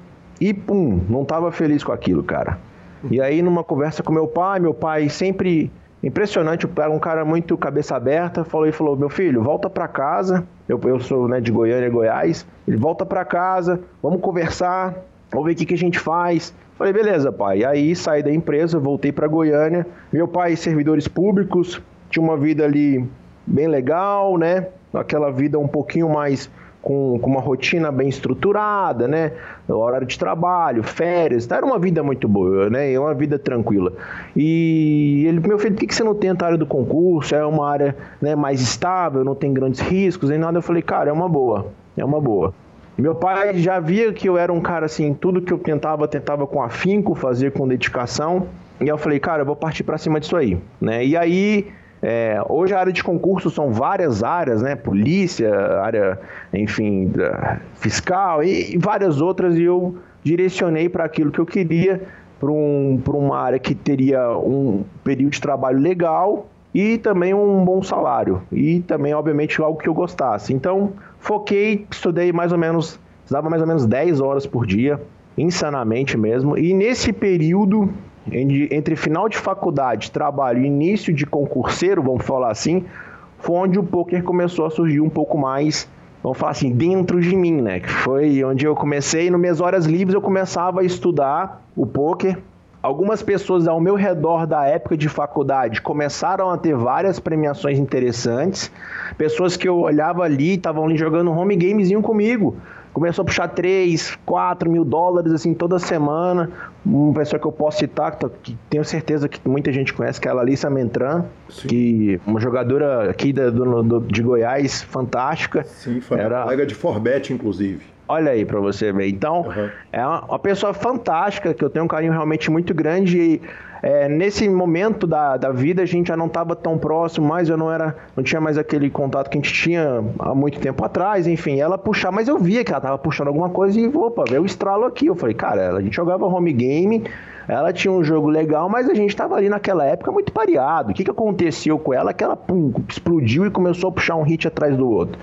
e, pum, não estava feliz com aquilo, cara. E aí, numa conversa com meu pai, meu pai sempre impressionante, era um cara muito cabeça aberta, falou e falou: "Meu filho, volta para casa. Eu, eu sou, né, de Goiânia, Goiás. Ele volta para casa, vamos conversar, vamos ver o que, que a gente faz". Falei: "Beleza, pai". Aí saí da empresa, voltei para Goiânia. Meu pai servidores públicos, tinha uma vida ali bem legal, né? Aquela vida um pouquinho mais com, com uma rotina bem estruturada, né? Horário de trabalho, férias, tá? era uma vida muito boa, né? Uma vida tranquila. E ele, meu filho, por que, que você não tenta a área do concurso? É uma área né, mais estável, não tem grandes riscos, nem nada. Eu falei, cara, é uma boa, é uma boa. Meu pai já via que eu era um cara assim, tudo que eu tentava, tentava com afinco, fazer com dedicação. E eu falei, cara, eu vou partir para cima disso aí, né? E aí é, hoje a área de concurso são várias áreas, né? Polícia, área, enfim, fiscal e, várias outras, e eu direcionei para aquilo que eu queria, para um, uma área que teria um período de trabalho legal e também um bom salário. E também, obviamente, algo que eu gostasse. Então, foquei, estudei mais ou menos, estudava mais ou menos 10 horas por dia, insanamente mesmo. E nesse período entre final de faculdade, trabalho e início de concurseiro, vamos falar assim, foi onde o poker começou a surgir um pouco mais, vamos falar assim, dentro de mim, né? Que foi onde eu comecei, nas minhas horas livres eu começava a estudar o poker. Algumas pessoas ao meu redor da época de faculdade começaram a ter várias premiações interessantes. Pessoas que eu olhava ali, estavam ali jogando home gamezinho comigo começou a puxar 3, 4 mil dólares assim toda semana. Uma pessoa que eu posso citar, que tenho certeza que muita gente conhece, que é a Lalissa Mentran, Sim. que uma jogadora aqui da, do, do, de Goiás, fantástica. Sim, foi era... colega de Forbet, inclusive. Olha aí para você ver. Então, uhum. é uma, pessoa fantástica, que eu tenho um carinho realmente muito grande. E é, nesse momento da, da vida a gente já não estava tão próximo, mas eu não era, não tinha mais aquele contato que a gente tinha há muito tempo atrás, enfim, ela puxar, mas eu via que ela estava puxando alguma coisa e opa, veio o estralo aqui. Eu falei, cara, a gente jogava home game, ela tinha um jogo legal, mas a gente estava ali naquela época muito pareado. O que, que aconteceu com ela? Que ela pum, explodiu e começou a puxar um hit atrás do outro.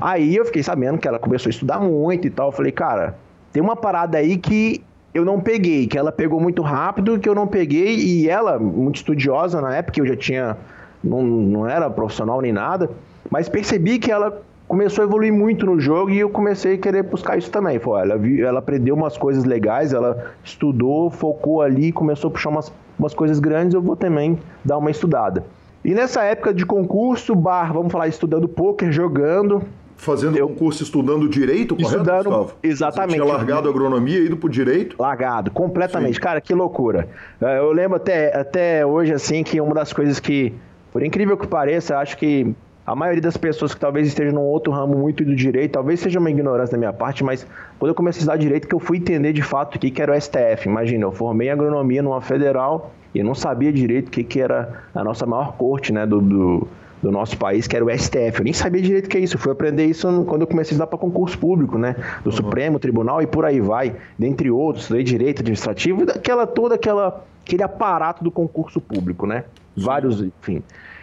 Aí eu fiquei sabendo que ela começou a estudar muito e tal. Eu falei, cara, tem uma parada aí que eu não peguei, que ela pegou muito rápido, que eu não peguei, e ela, muito estudiosa na época, eu já tinha. Não, não era profissional nem nada, mas percebi que ela começou a evoluir muito no jogo e eu comecei a querer buscar isso também. Foi, ela, ela aprendeu umas coisas legais, ela estudou, focou ali, começou a puxar umas, umas coisas grandes, eu vou também dar uma estudada. E nessa época de concurso, bar, vamos falar, estudando poker, jogando, Fazendo eu, concurso estudando direito, estudando, correto, Gustavo? Exatamente. Você tinha largado a agronomia e ido pro direito? Largado, completamente. Sim. Cara, que loucura. É, eu lembro até, até hoje, assim, que uma das coisas que, por incrível que pareça, acho que a maioria das pessoas que talvez estejam num outro ramo muito do direito, talvez seja uma ignorância da minha parte, mas quando eu comecei a estudar direito, que eu fui entender de fato o que, que era o STF. Imagina, eu formei agronomia numa federal e eu não sabia direito o que, que era a nossa maior corte, né, do, do do nosso país, que era o STF. Eu nem sabia direito o que é isso. Eu fui aprender isso quando eu comecei a estudar para concurso público, né? Do uhum. Supremo Tribunal e por aí vai, dentre outros, de direito administrativo, daquela toda aquela aquele aparato do concurso público, né? Vários, enfim.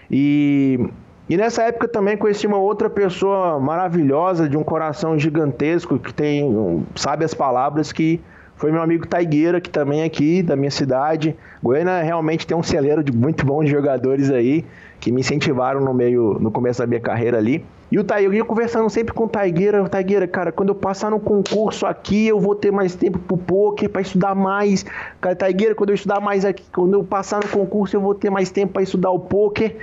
E e nessa época também conheci uma outra pessoa maravilhosa, de um coração gigantesco, que tem, sabe as palavras, que foi meu amigo Taigueira, que também é aqui da minha cidade. Goiânia realmente tem um celeiro de muito bons jogadores aí, que me incentivaram no meio, no começo da minha carreira ali. E o Taigueira, conversando sempre com o Taigueira, Taigueira, cara, quando eu passar no concurso aqui, eu vou ter mais tempo pro poker, para estudar mais. Cara, Taigueira, quando eu estudar mais aqui, quando eu passar no concurso, eu vou ter mais tempo para estudar o poker.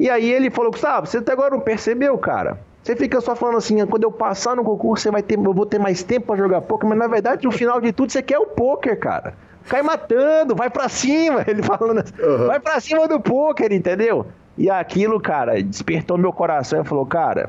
E aí ele falou, Gustavo, você até agora não percebeu, cara? Você fica só falando assim, quando eu passar no concurso, você vai ter, eu vou ter mais tempo para jogar poker, mas na verdade, no final de tudo, você quer o poker, cara. Cai matando, vai para cima, ele falando assim, uhum. vai para cima do poker, entendeu? E aquilo, cara, despertou meu coração e falou, cara,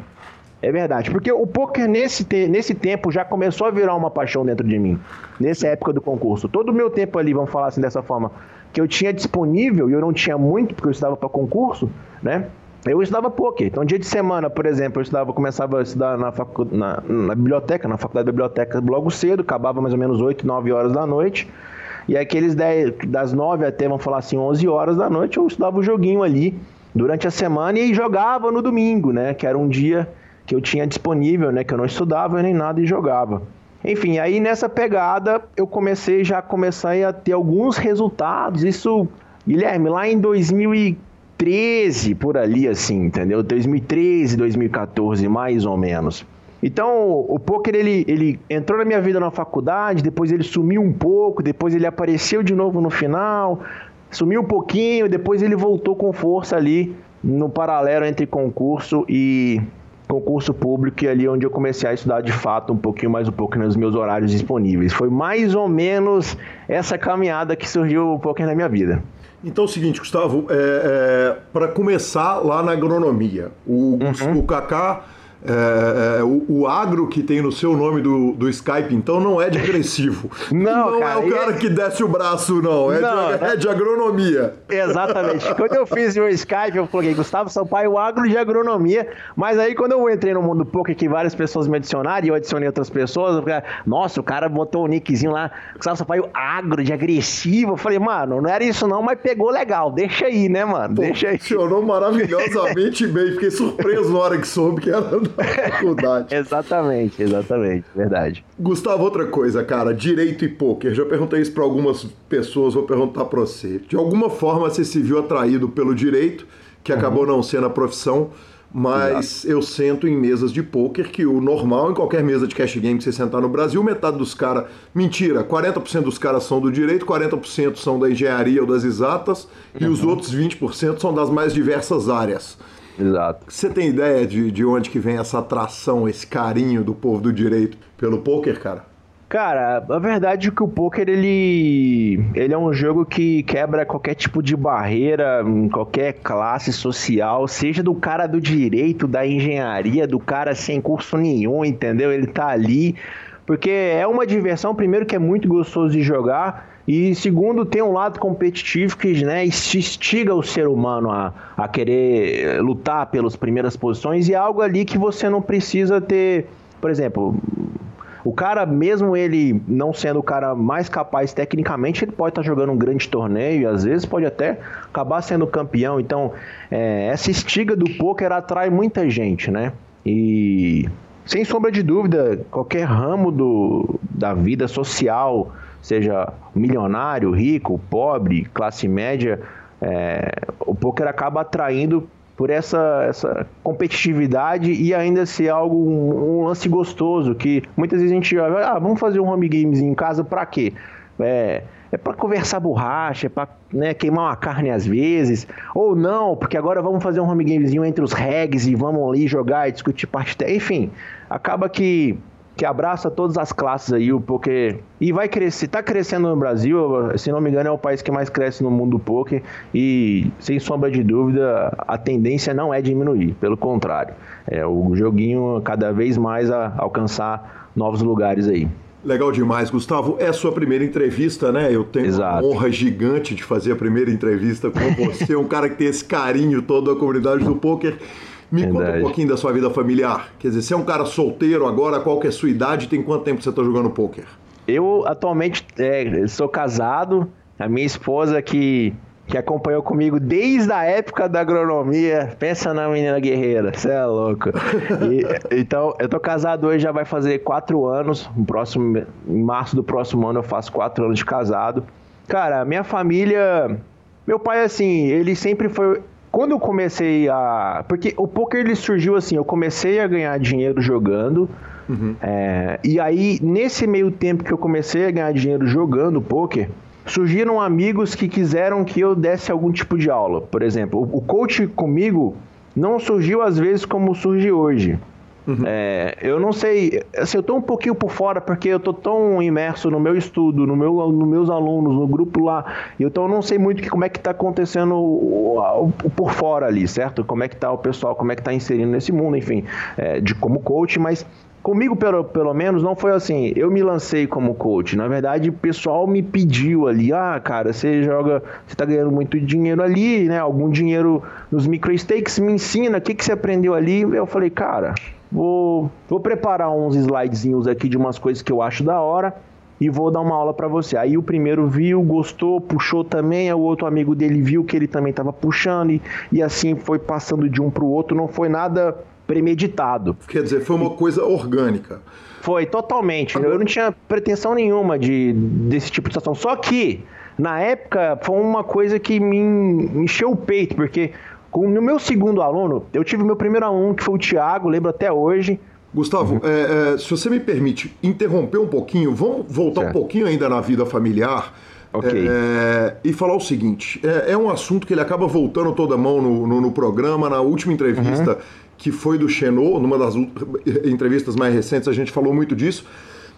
é verdade. Porque o poker nesse, te nesse tempo já começou a virar uma paixão dentro de mim. Nessa época do concurso. Todo o meu tempo ali, vamos falar assim dessa forma, que eu tinha disponível, e eu não tinha muito, porque eu estava para concurso, né? Eu estudava poker. Então, dia de semana, por exemplo, eu estudava, começava a estudar na, facu... na, na biblioteca, na faculdade de biblioteca logo cedo, acabava mais ou menos 8, 9 horas da noite. E aqueles 10, das 9 até, vamos falar assim, 11 horas da noite, eu estudava o joguinho ali durante a semana e jogava no domingo, né? Que era um dia que eu tinha disponível, né? Que eu não estudava nem nada e jogava. Enfim, aí nessa pegada eu comecei já comecei a ter alguns resultados. Isso, Guilherme, lá em 2013, por ali assim, entendeu? 2013, 2014, mais ou menos. Então, o poker ele, ele entrou na minha vida na faculdade, depois ele sumiu um pouco, depois ele apareceu de novo no final, sumiu um pouquinho, depois ele voltou com força ali no paralelo entre concurso e concurso público e ali onde eu comecei a estudar de fato um pouquinho mais um pouco nos meus horários disponíveis. Foi mais ou menos essa caminhada que surgiu um pouquinho na minha vida. Então é o seguinte, Gustavo, é, é, para começar lá na agronomia, o, uhum. o Kaká é, é, o, o, agro que tem no seu nome do, do Skype, então, não é de agressivo. Não, não cara, é o cara que desce o braço, não. É, não, de, é de agronomia. Exatamente. quando eu fiz meu Skype, eu coloquei Gustavo Sampaio, agro de agronomia. Mas aí, quando eu entrei no mundo poker, que várias pessoas me adicionaram e eu adicionei outras pessoas, eu falei, nossa, o cara botou o nickzinho lá, Gustavo Sampaio, agro de agressivo. Eu falei, mano, não era isso não, mas pegou legal. Deixa aí, né, mano? Pô, Deixa aí. Funcionou maravilhosamente bem. Fiquei surpreso na hora que soube que era faculdade. exatamente, exatamente, verdade. Gustavo, outra coisa, cara, direito e pôquer. Já perguntei isso para algumas pessoas, vou perguntar para você. De alguma forma você se viu atraído pelo direito, que uhum. acabou não sendo a profissão, mas Exato. eu sento em mesas de pôquer que o normal em qualquer mesa de cash game que você sentar no Brasil, metade dos caras, mentira, 40% dos caras são do direito, 40% são da engenharia ou das exatas uhum. e os uhum. outros 20% são das mais diversas áreas. Exato. Você tem ideia de, de onde que vem essa atração, esse carinho do povo do direito pelo poker, cara? Cara, a verdade é que o poker ele, ele é um jogo que quebra qualquer tipo de barreira, qualquer classe social, seja do cara do direito, da engenharia, do cara sem curso nenhum, entendeu? Ele tá ali porque é uma diversão, primeiro que é muito gostoso de jogar e segundo, tem um lado competitivo que né, instiga o ser humano a, a querer lutar pelas primeiras posições e é algo ali que você não precisa ter, por exemplo, o cara, mesmo ele não sendo o cara mais capaz tecnicamente, ele pode estar jogando um grande torneio e às vezes pode até acabar sendo campeão. Então, é, essa estiga do poker atrai muita gente, né? E sem sombra de dúvida, qualquer ramo do, da vida social seja milionário, rico, pobre, classe média, é, o poker acaba atraindo por essa, essa competitividade e ainda ser algo, um, um lance gostoso, que muitas vezes a gente vai, ah, vamos fazer um home games em casa para quê? É, é para conversar borracha, é para né, queimar uma carne às vezes, ou não, porque agora vamos fazer um home gamezinho entre os regs e vamos ali jogar e discutir parte, enfim, acaba que que abraça todas as classes aí, o poker. E vai crescer, tá crescendo no Brasil, se não me engano, é o país que mais cresce no mundo do poker. E sem sombra de dúvida, a tendência não é diminuir, pelo contrário. É o joguinho cada vez mais a alcançar novos lugares aí. Legal demais, Gustavo. É a sua primeira entrevista, né? Eu tenho Exato. uma honra gigante de fazer a primeira entrevista com você, um cara que tem esse carinho todo da comunidade do poker. Me Verdade. conta um pouquinho da sua vida familiar. Quer dizer, você é um cara solteiro agora, qual que é a sua idade? Tem quanto tempo você está jogando poker? Eu atualmente é, sou casado. A minha esposa que, que acompanhou comigo desde a época da agronomia. Pensa na menina guerreira, você é louco. E, então, eu tô casado hoje, já vai fazer quatro anos. No próximo, em março do próximo ano eu faço quatro anos de casado. Cara, minha família. Meu pai, assim, ele sempre foi quando eu comecei a. Porque o poker ele surgiu assim, eu comecei a ganhar dinheiro jogando. Uhum. É, e aí, nesse meio tempo que eu comecei a ganhar dinheiro jogando poker, surgiram amigos que quiseram que eu desse algum tipo de aula. Por exemplo, o coach comigo não surgiu às vezes como surge hoje. Uhum. É, eu não sei, assim, eu tô um pouquinho por fora porque eu tô tão imerso no meu estudo, no meu, nos meus alunos, no grupo lá, então eu não sei muito que, como é que tá acontecendo o, o, o, por fora ali, certo? Como é que tá o pessoal, como é que tá inserindo nesse mundo, enfim, é, de como coach, mas Comigo, pelo, pelo menos, não foi assim. Eu me lancei como coach. Na verdade, o pessoal me pediu ali: ah, cara, você joga, você tá ganhando muito dinheiro ali, né? Algum dinheiro nos micro stakes, me ensina, o que, que você aprendeu ali? Eu falei, cara, Vou, vou preparar uns slidezinhos aqui de umas coisas que eu acho da hora. e vou dar uma aula para você. Aí o primeiro viu, gostou, puxou também, o outro amigo dele viu que ele também estava puxando e, e assim foi passando de um para o outro, não foi nada premeditado. Quer dizer, foi uma coisa orgânica. Foi, totalmente. Eu não tinha pretensão nenhuma de, desse tipo de situação. Só que, na época, foi uma coisa que me encheu o peito, porque com, no meu segundo aluno, eu tive meu primeiro aluno, que foi o Thiago, lembro até hoje. Gustavo, uhum. é, é, se você me permite interromper um pouquinho, vamos voltar certo. um pouquinho ainda na vida familiar. Okay. É, e falar o seguinte: é, é, um assunto que ele acaba voltando toda a mão no, no, no programa. Na última entrevista, uhum. que foi do Xenô, numa das entrevistas mais recentes, a gente falou muito disso.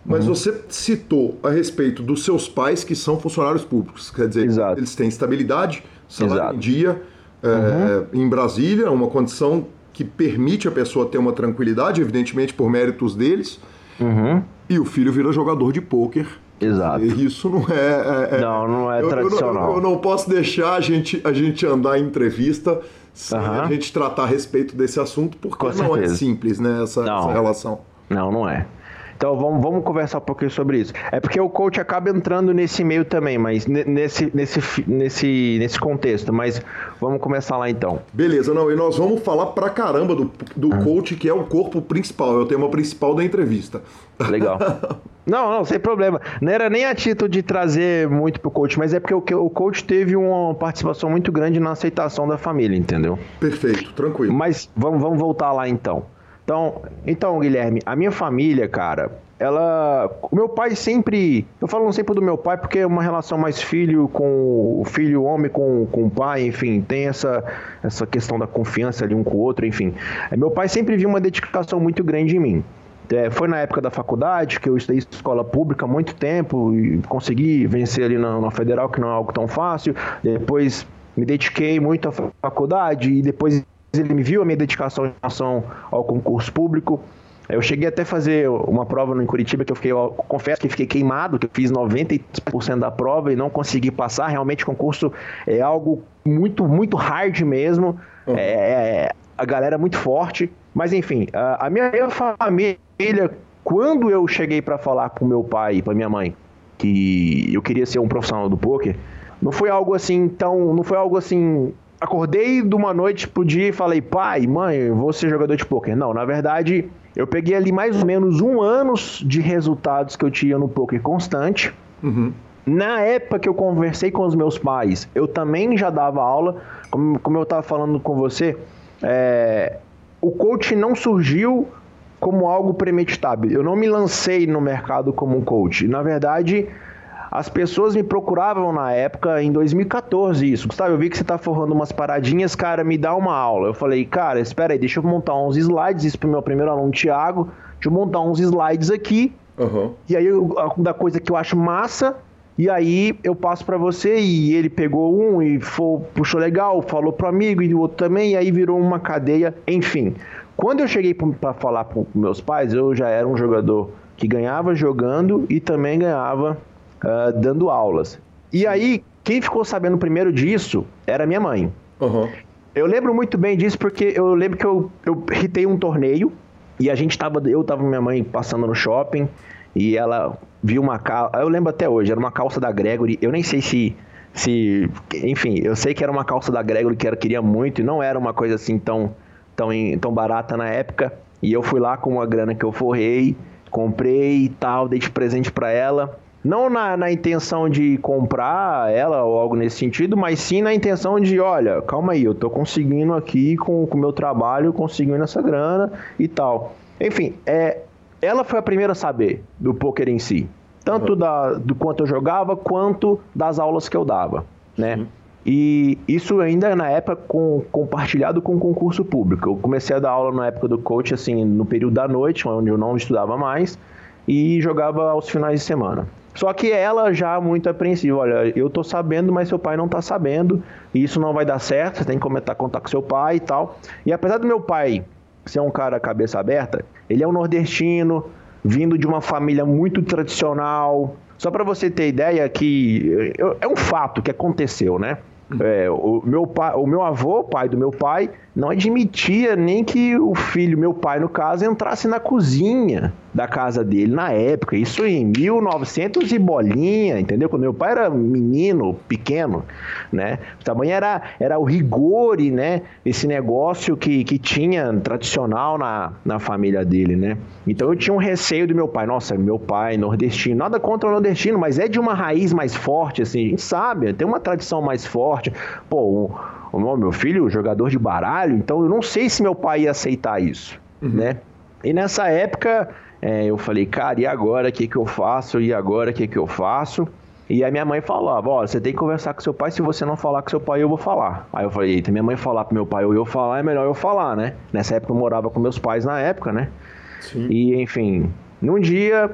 Mas uhum. você citou a respeito dos seus pais que são funcionários públicos. Quer dizer, Exato. eles têm estabilidade, salário Exato. em dia, é, uhum. em Brasília, uma condição que permite a pessoa ter uma tranquilidade, evidentemente por méritos deles, uhum. e o filho vira jogador de pôquer. Exato. Isso não é, é, é, Não, não é eu, tradicional. Eu, eu, não posso deixar a gente, a gente andar em entrevista sem uhum. a gente tratar a respeito desse assunto, porque não é é simples, né, essa, essa relação. Não, não é. Então vamos, vamos conversar um pouquinho sobre isso. É porque o coach acaba entrando nesse meio também, mas nesse, nesse, nesse, nesse contexto. Mas vamos começar lá então. Beleza, não, e nós vamos falar pra caramba do, do ah. coach, que é o corpo principal, é o tema principal da entrevista. Legal. Não, não, sem problema. Não era nem a título de trazer muito pro coach, mas é porque o, o coach teve uma participação muito grande na aceitação da família, entendeu? Perfeito, tranquilo. Mas vamos, vamos voltar lá então. Então, então, Guilherme, a minha família, cara, ela. O meu pai sempre. Eu falo sempre do meu pai porque é uma relação mais filho com o filho homem com, com o pai, enfim, tem essa, essa questão da confiança ali um com o outro, enfim. É, meu pai sempre viu uma dedicação muito grande em mim. É, foi na época da faculdade, que eu estudei escola pública há muito tempo e consegui vencer ali na, na federal, que não é algo tão fácil. Depois me dediquei muito à faculdade e depois ele me viu a minha dedicação em relação ao concurso público. Eu cheguei até a fazer uma prova no Curitiba que eu fiquei, eu confesso que fiquei queimado, que eu fiz 90% da prova e não consegui passar. Realmente, concurso é algo muito, muito hard mesmo. Uhum. É, a galera é muito forte. Mas enfim, a, a minha família, quando eu cheguei para falar com meu pai e para minha mãe que eu queria ser um profissional do poker, não foi algo assim tão, não foi algo assim acordei de uma noite pro dia e falei, pai, mãe, vou ser jogador de pôquer. Não, na verdade, eu peguei ali mais ou menos um ano de resultados que eu tinha no pôquer constante. Uhum. Na época que eu conversei com os meus pais, eu também já dava aula. Como, como eu estava falando com você, é, o coach não surgiu como algo premeditado. Eu não me lancei no mercado como um coach. Na verdade, as pessoas me procuravam na época, em 2014, isso. Gustavo, eu vi que você tá forrando umas paradinhas, cara, me dá uma aula. Eu falei, cara, espera aí, deixa eu montar uns slides, isso pro meu primeiro aluno, Thiago. Deixa eu montar uns slides aqui. Uhum. E aí, da coisa que eu acho massa, e aí eu passo para você e ele pegou um e foi, puxou legal, falou pro amigo e o outro também, e aí virou uma cadeia, enfim. Quando eu cheguei para falar com meus pais, eu já era um jogador que ganhava jogando e também ganhava uh, dando aulas. E aí, quem ficou sabendo primeiro disso era minha mãe. Uhum. Eu lembro muito bem disso porque eu lembro que eu, eu ritei um torneio e a gente tava, eu tava com minha mãe passando no shopping e ela viu uma calça, eu lembro até hoje, era uma calça da Gregory, eu nem sei se se, enfim, eu sei que era uma calça da Gregory que ela queria muito e não era uma coisa assim tão tão tão barata na época. E eu fui lá com uma grana que eu forrei, comprei e tal, dei de presente para ela. Não na, na intenção de comprar ela ou algo nesse sentido, mas sim na intenção de, olha, calma aí, eu tô conseguindo aqui com o meu trabalho, conseguindo essa grana e tal. Enfim, é, ela foi a primeira a saber do poker em si. Tanto uhum. da, do quanto eu jogava, quanto das aulas que eu dava, né? Uhum. E isso ainda na época com, compartilhado com o concurso público. Eu comecei a dar aula na época do coach, assim, no período da noite, onde eu não estudava mais, e jogava aos finais de semana. Só que ela já muito apreensiva, olha, eu tô sabendo, mas seu pai não tá sabendo, e isso não vai dar certo, você tem que comentar, contar com seu pai e tal. E apesar do meu pai ser um cara cabeça aberta, ele é um nordestino, vindo de uma família muito tradicional. Só para você ter ideia que é um fato que aconteceu, né? É, o, meu pai, o meu avô, pai do meu pai, não admitia nem que o filho, meu pai no caso, entrasse na cozinha da casa dele na época, isso em 1900 e bolinha, entendeu? Quando meu pai era menino, pequeno, né? O tamanho era, era o rigor, né? Esse negócio que, que tinha tradicional na, na família dele, né? Então eu tinha um receio do meu pai. Nossa, meu pai nordestino, nada contra o nordestino, mas é de uma raiz mais forte, assim, a gente sabe, tem uma tradição mais forte. Pô, o meu filho, jogador de baralho, então eu não sei se meu pai ia aceitar isso, uhum. né? E nessa época é, eu falei, cara, e agora o que, que eu faço? E agora o que, que eu faço? E a minha mãe falava, ó, você tem que conversar com seu pai, se você não falar com seu pai, eu vou falar. Aí eu falei, eita, minha mãe falar pro meu pai ou eu falar, é melhor eu falar, né? Nessa época eu morava com meus pais na época, né? Sim. E, enfim, num dia,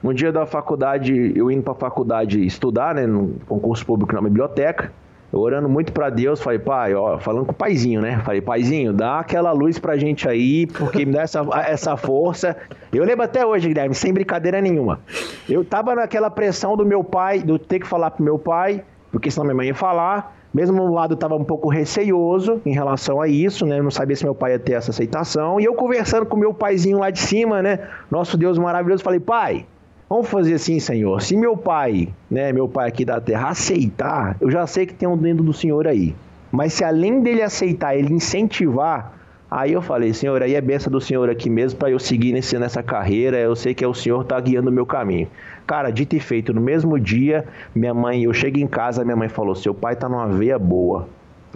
no dia da faculdade, eu indo pra faculdade estudar, né, no concurso público na biblioteca, orando muito para Deus, falei, pai, ó, falando com o paizinho, né? Falei, paizinho, dá aquela luz pra gente aí, porque me dá essa, essa força. Eu lembro até hoje, Guilherme, sem brincadeira nenhuma. Eu tava naquela pressão do meu pai, do ter que falar pro meu pai, porque senão minha mãe ia falar. Mesmo um lado estava um pouco receioso em relação a isso, né? Eu não sabia se meu pai ia ter essa aceitação. E eu conversando com meu paizinho lá de cima, né? Nosso Deus maravilhoso, falei, pai, Vamos fazer assim, Senhor. Se meu pai, né, meu pai aqui da terra, aceitar, eu já sei que tem um dentro do Senhor aí. Mas se além dele aceitar, ele incentivar, aí eu falei, Senhor, aí é benção do Senhor aqui mesmo para eu seguir nesse, nessa carreira. Eu sei que é o Senhor tá guiando o meu caminho. Cara, dito e feito, no mesmo dia, minha mãe, eu cheguei em casa, minha mãe falou: seu pai tá numa veia boa.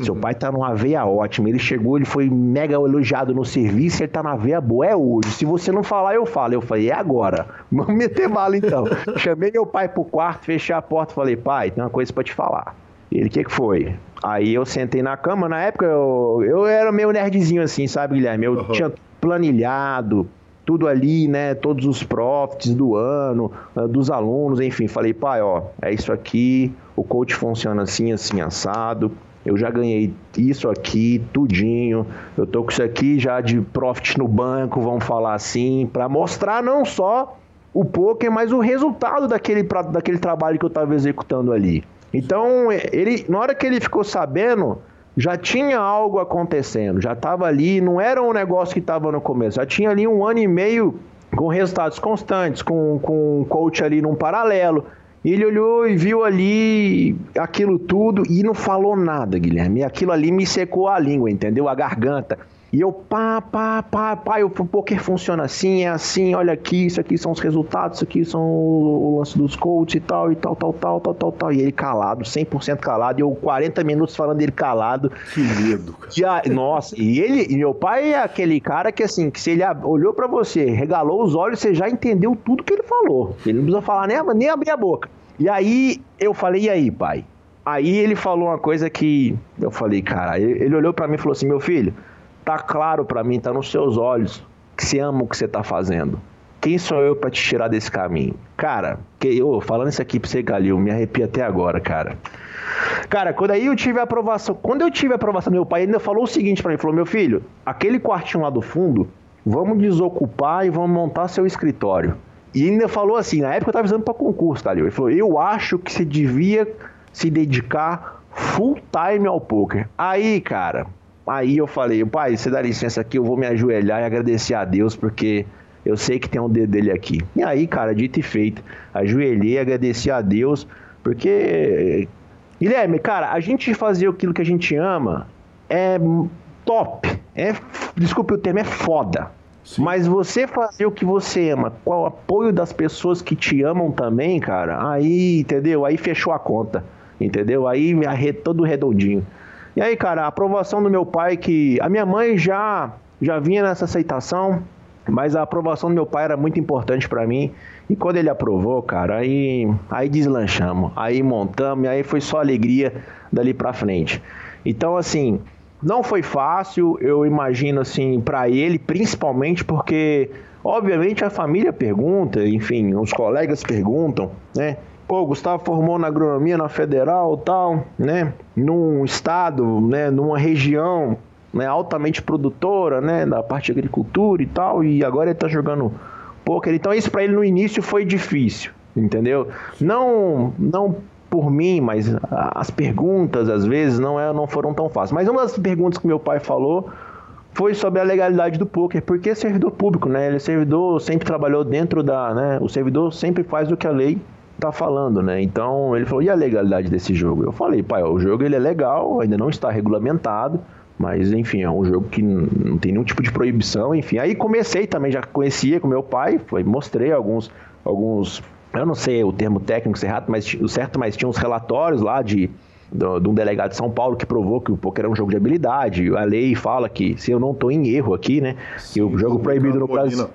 Seu pai tá numa veia ótima. Ele chegou, ele foi mega elogiado no serviço, ele tá na veia boa. É hoje. Se você não falar, eu falo. Eu falei, é agora. Vamos meter bala então. Chamei meu pai pro quarto, fechei a porta falei, pai, tem uma coisa para te falar. Ele, o que, que foi? Aí eu sentei na cama, na época eu, eu era meio nerdzinho assim, sabe, Guilherme? Eu uhum. tinha planilhado, tudo ali, né? Todos os profits do ano, ah, dos alunos, enfim. Falei, pai, ó, é isso aqui, o coach funciona assim, assim, assado eu já ganhei isso aqui, tudinho. Eu tô com isso aqui já de profit no banco, vamos falar assim, para mostrar não só o poker, mas o resultado daquele, daquele trabalho que eu estava executando ali. Então, ele, na hora que ele ficou sabendo, já tinha algo acontecendo, já estava ali, não era um negócio que estava no começo, já tinha ali um ano e meio com resultados constantes, com, com um coach ali num paralelo, ele olhou e viu ali aquilo tudo e não falou nada, Guilherme. Aquilo ali me secou a língua, entendeu? A garganta. E eu, pá, pá, pá, pá, o poker funciona assim, é assim, olha aqui, isso aqui são os resultados, isso aqui são o lance dos coaches e tal, e tal, tal, tal, tal, tal, tal. E ele calado, 100% calado, e eu 40 minutos falando dele calado. Que medo, cara. nossa, e ele, e meu pai é aquele cara que assim, que se ele olhou para você, regalou os olhos, você já entendeu tudo que ele falou. Ele não precisa falar nem, nem abrir a boca. E aí eu falei, e aí, pai? Aí ele falou uma coisa que eu falei, cara, ele olhou para mim e falou assim, meu filho, tá claro para mim, tá nos seus olhos, que você ama o que você tá fazendo. Quem sou eu para te tirar desse caminho? Cara, que eu falando isso aqui pra você, Galil, me arrepio até agora, cara. Cara, quando aí eu tive a aprovação, quando eu tive a aprovação do meu pai, ele ainda falou o seguinte para mim, falou: "Meu filho, aquele quartinho lá do fundo, vamos desocupar e vamos montar seu escritório". E ainda falou assim, na época eu tava visando para concurso, tá, Ele falou: "Eu acho que você devia se dedicar full time ao poker". Aí, cara, Aí eu falei, pai, você dá licença aqui, eu vou me ajoelhar e agradecer a Deus, porque eu sei que tem um dedo dele aqui. E aí, cara, dito e feito, ajoelhei, agradeci a Deus, porque. Guilherme, cara, a gente fazer aquilo que a gente ama é top. É, desculpe o termo, é foda. Sim. Mas você fazer o que você ama, com o apoio das pessoas que te amam também, cara, aí, entendeu? Aí fechou a conta, entendeu? Aí todo redondinho. E aí, cara, a aprovação do meu pai, que a minha mãe já, já vinha nessa aceitação, mas a aprovação do meu pai era muito importante para mim. E quando ele aprovou, cara, aí, aí deslanchamos, aí montamos, e aí foi só alegria dali para frente. Então, assim, não foi fácil, eu imagino assim, para ele, principalmente porque, obviamente, a família pergunta, enfim, os colegas perguntam, né? Pô, o Gustavo formou na agronomia na federal tal, né? Num estado, né? Numa região né? altamente produtora, né? Da parte de agricultura e tal, e agora ele tá jogando poker. Então isso para ele no início foi difícil, entendeu? Não, não por mim, mas as perguntas às vezes não, é, não foram tão fáceis. Mas uma das perguntas que meu pai falou foi sobre a legalidade do poker, porque é servidor público, né? Ele é servidor, sempre trabalhou dentro da, né? O servidor sempre faz o que a lei tá falando, né? Então ele falou: "E a legalidade desse jogo?" Eu falei: "Pai, o jogo ele é legal, ainda não está regulamentado, mas enfim, é um jogo que não tem nenhum tipo de proibição, enfim. Aí comecei também, já conhecia com meu pai, foi, mostrei alguns alguns eu não sei o termo técnico certo, mas o certo, mas tinha uns relatórios lá de de um delegado de São Paulo que provou que o poker é um jogo de habilidade. A lei fala que, se eu não estou em erro aqui, né, Sim, que o jogo proibido no Brasil.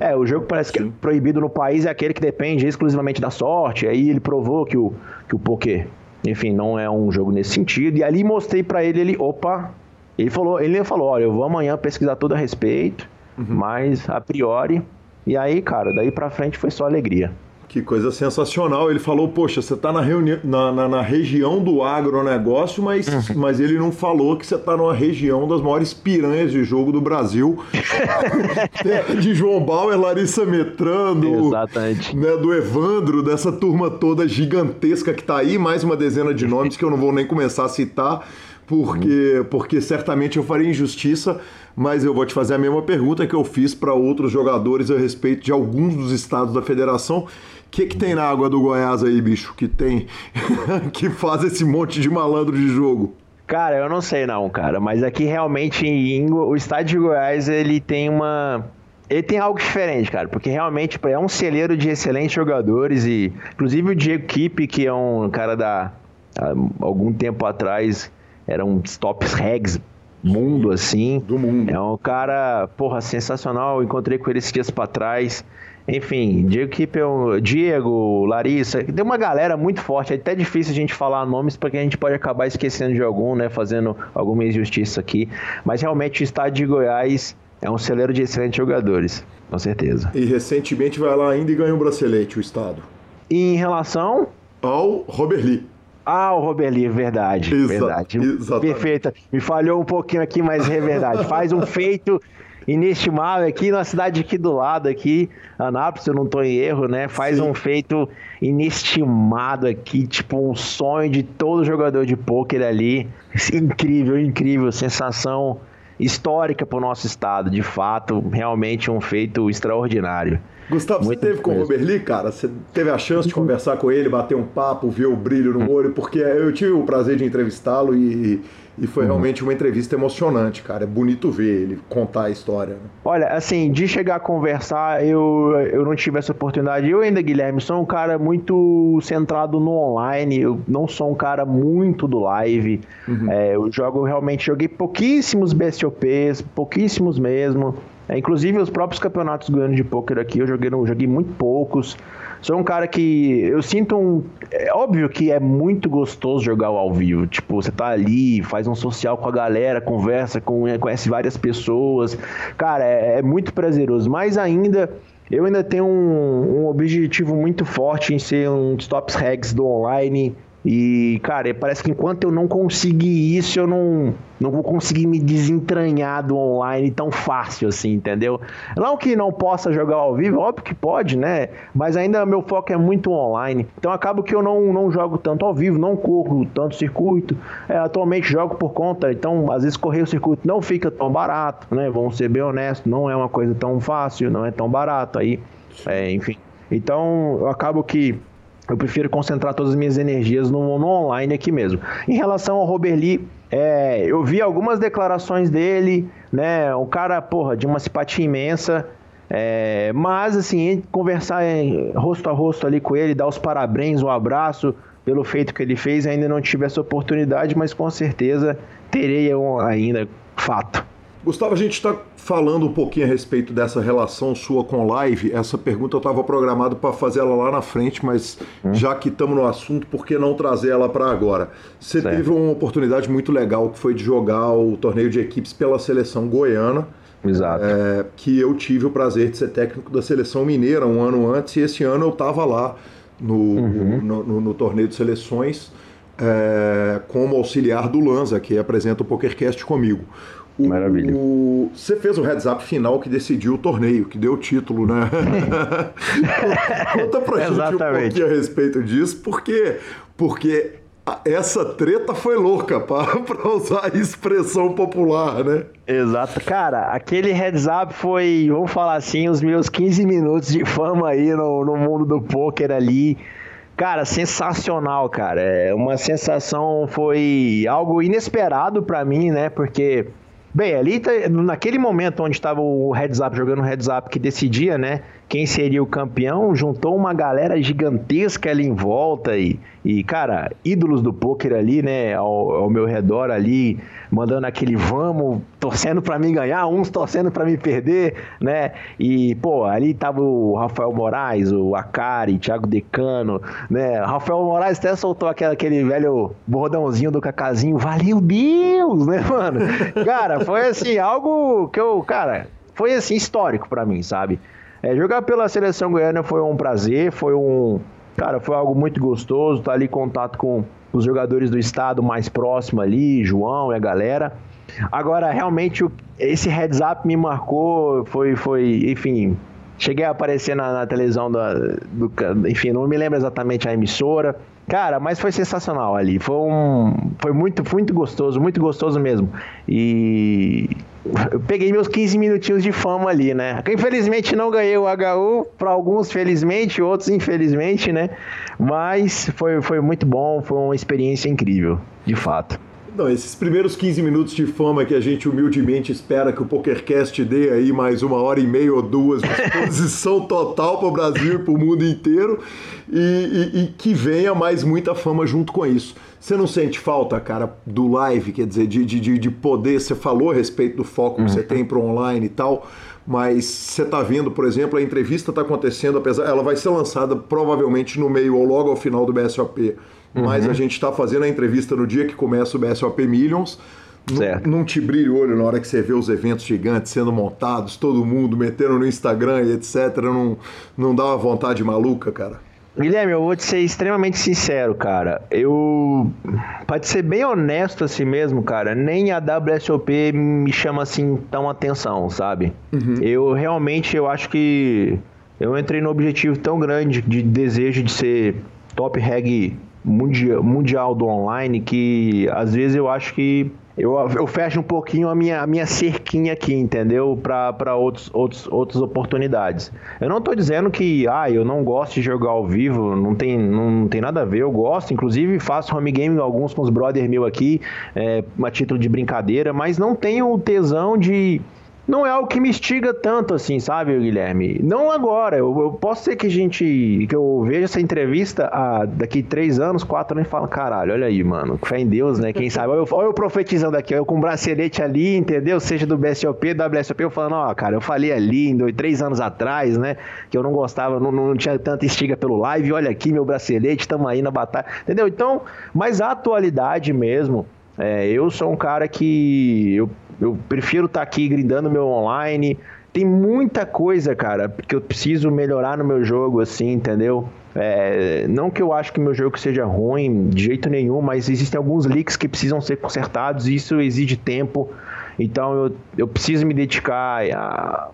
É, o jogo parece Sim. que é proibido no país é aquele que depende exclusivamente da sorte. Aí ele provou que o, que o poker, enfim, não é um jogo nesse sentido. E ali mostrei para ele, ele, opa, ele falou, ele falou, olha, eu vou amanhã pesquisar tudo a respeito, uhum. mas a priori. E aí, cara, daí para frente foi só alegria. Que coisa sensacional. Ele falou, poxa, você está na, na, na, na, região do agronegócio, mas, uhum. mas ele não falou que você está numa região das maiores piranhas de jogo do Brasil. de João Bauer, Larissa Metrando, Exatamente. Né, do Evandro, dessa turma toda gigantesca que está aí, mais uma dezena de nomes que eu não vou nem começar a citar, porque, uhum. porque certamente eu faria injustiça mas eu vou te fazer a mesma pergunta que eu fiz para outros jogadores a respeito de alguns dos estados da federação que, que tem na água do Goiás aí, bicho, que tem, que faz esse monte de malandro de jogo? Cara, eu não sei não, cara, mas aqui realmente em, o estádio de Goiás, ele tem uma... Ele tem algo diferente, cara, porque realmente é um celeiro de excelentes jogadores e, inclusive o Diego Kipp, que é um cara da... Há algum tempo atrás, era um tops regs mundo, assim. Do mundo. É um cara, porra, sensacional. Eu encontrei com ele esses dias pra trás. Enfim, Diego Kippel, Diego, Larissa, tem uma galera muito forte. É até difícil a gente falar nomes porque a gente pode acabar esquecendo de algum, né? Fazendo alguma injustiça aqui. Mas realmente o estado de Goiás é um celeiro de excelentes jogadores, com certeza. E recentemente vai lá ainda e ganhou um bracelete, o estado. E em relação ao Robert Lee. Ah, o Robert Lee, verdade. Exa verdade. Exatamente. Perfeita. Me falhou um pouquinho aqui, mas é verdade. Faz um feito inestimável aqui na cidade aqui do lado aqui, Anápolis, se eu não estou em erro, né? Faz Sim. um feito inestimado aqui, tipo um sonho de todo jogador de pôquer ali. Incrível, incrível, sensação histórica para o nosso estado, de fato, realmente um feito extraordinário. Gustavo, Muito você teve com o Robert Lee, cara? Você teve a chance de conversar com ele, bater um papo, ver o brilho no olho, porque eu tive o prazer de entrevistá-lo e e foi uhum. realmente uma entrevista emocionante, cara. É bonito ver ele contar a história. Né? Olha, assim, de chegar a conversar, eu, eu não tive essa oportunidade. Eu ainda, Guilherme, sou um cara muito centrado no online. Eu não sou um cara muito do live. Uhum. É, eu jogo, realmente, joguei pouquíssimos BSOPs, pouquíssimos mesmo. É, inclusive, os próprios campeonatos ganhando de poker aqui, eu joguei, eu joguei muito poucos. Sou um cara que eu sinto um. É óbvio que é muito gostoso jogar ao vivo. Tipo, você tá ali, faz um social com a galera, conversa, com, conhece várias pessoas. Cara, é, é muito prazeroso. Mas ainda. Eu ainda tenho um, um objetivo muito forte em ser um dos tops regs do online e, cara, parece que enquanto eu não conseguir isso, eu não, não vou conseguir me desentranhar do online tão fácil assim, entendeu? Não que não possa jogar ao vivo, óbvio que pode, né? Mas ainda meu foco é muito online. Então acabo que eu não, não jogo tanto ao vivo, não corro tanto circuito. É, atualmente jogo por conta, então às vezes correr o circuito não fica tão barato, né? Vamos ser bem honestos, não é uma coisa tão fácil, não é tão barato aí. É, enfim. Então eu acabo que eu prefiro concentrar todas as minhas energias no, no online aqui mesmo. Em relação ao Robert Lee, é, eu vi algumas declarações dele, né? Um cara, porra, de uma simpatia imensa. É, mas, assim, conversar rosto a rosto ali com ele, dar os parabéns, um abraço pelo feito que ele fez, ainda não tive essa oportunidade, mas com certeza terei ainda, fato. Gustavo, a gente está falando um pouquinho a respeito dessa relação sua com live. Essa pergunta eu estava programado para fazer ela lá na frente, mas hum. já que estamos no assunto, por que não trazer ela para agora? Você certo. teve uma oportunidade muito legal que foi de jogar o torneio de equipes pela seleção goiana. Exato. É, que eu tive o prazer de ser técnico da seleção mineira um ano antes, e esse ano eu estava lá no, uhum. no, no, no, torneio de seleções é, como auxiliar do Lanza, que apresenta o PokerCast comigo. Maravilha. O, você fez o heads up final que decidiu o torneio, que deu o título, né? Conta pra gente um pouquinho a respeito disso, porque, porque essa treta foi louca, para usar a expressão popular, né? Exato. Cara, aquele heads up foi, vamos falar assim, os meus 15 minutos de fama aí no, no mundo do poker ali. Cara, sensacional, cara. É uma sensação, foi algo inesperado para mim, né? Porque Bem, ali tá, naquele momento onde estava o heads up jogando o heads up que decidia, né, quem seria o campeão, juntou uma galera gigantesca ali em volta e, e cara, ídolos do poker ali, né, ao, ao meu redor ali, mandando aquele vamos, torcendo para mim ganhar, uns torcendo para mim perder, né? E, pô, ali tava o Rafael Moraes, o Akari, Thiago Decano, né? Rafael Moraes até soltou aquele, aquele velho bordãozinho do Cacazinho, valeu Deus, né, mano? Cara, foi assim, algo que eu, cara, foi assim histórico para mim, sabe? É, jogar pela seleção goiana foi um prazer, foi um, cara, foi algo muito gostoso, estar tá ali em contato com os jogadores do estado mais próximo ali, João e a galera. Agora, realmente, esse heads up me marcou, foi, foi enfim, cheguei a aparecer na, na televisão da, do, enfim, não me lembro exatamente a emissora. Cara, mas foi sensacional ali. Foi um, foi muito, muito gostoso, muito gostoso mesmo. E eu peguei meus 15 minutinhos de fama ali, né? Infelizmente não ganhei o HU, para alguns felizmente, outros infelizmente, né? Mas foi, foi muito bom, foi uma experiência incrível, de fato. Não, esses primeiros 15 minutos de fama que a gente humildemente espera que o PokerCast dê aí mais uma hora e meia ou duas de exposição total para o Brasil e para o mundo inteiro e, e, e, que venha mais muita fama junto com isso. Você não sente falta, cara, do live, quer dizer, de, de, de poder, você falou a respeito do foco que uhum. você tem para online e tal, mas você está vendo, por exemplo, a entrevista está acontecendo, apesar ela vai ser lançada provavelmente no meio ou logo ao final do BSOP uhum. mas a gente está fazendo a entrevista no dia que começa o BSOP Millions. Certo. Não, não te brilha o olho na hora que você vê os eventos gigantes sendo montados, todo mundo metendo no Instagram e etc. Não, não dá uma vontade maluca, cara? Guilherme, eu vou te ser extremamente sincero, cara. Eu. Pode ser bem honesto assim mesmo, cara. Nem a WSOP me chama assim tão atenção, sabe? Uhum. Eu realmente eu acho que eu entrei no objetivo tão grande de desejo de ser top reg mundial, mundial do online que às vezes eu acho que eu, eu fecho um pouquinho a minha, a minha cerquinha aqui, entendeu? Para outros, outros, outras oportunidades. Eu não estou dizendo que ah, eu não gosto de jogar ao vivo, não tem, não tem nada a ver, eu gosto, inclusive faço home game alguns com os brother meu aqui, é, a título de brincadeira, mas não tenho o tesão de não é algo que me instiga tanto assim, sabe, Guilherme? Não agora. Eu, eu posso ser que a gente. que eu veja essa entrevista daqui três anos, quatro anos e falo, caralho, olha aí, mano. Fé em Deus, né? Quem sabe? Olha eu, eu profetizando aqui, eu com um bracelete ali, entendeu? Seja do BSOP, do WSOP, eu falando, ó, cara, eu falei ali dois, três anos atrás, né? Que eu não gostava, não, não tinha tanta estiga pelo live. Olha aqui meu bracelete, tamo aí na batalha. Entendeu? Então, mas a atualidade mesmo. É, eu sou um cara que eu eu prefiro estar tá aqui grindando meu online. Tem muita coisa, cara, que eu preciso melhorar no meu jogo, assim, entendeu? É, não que eu acho que meu jogo seja ruim de jeito nenhum, mas existem alguns leaks que precisam ser consertados e isso exige tempo. Então eu, eu preciso me dedicar a,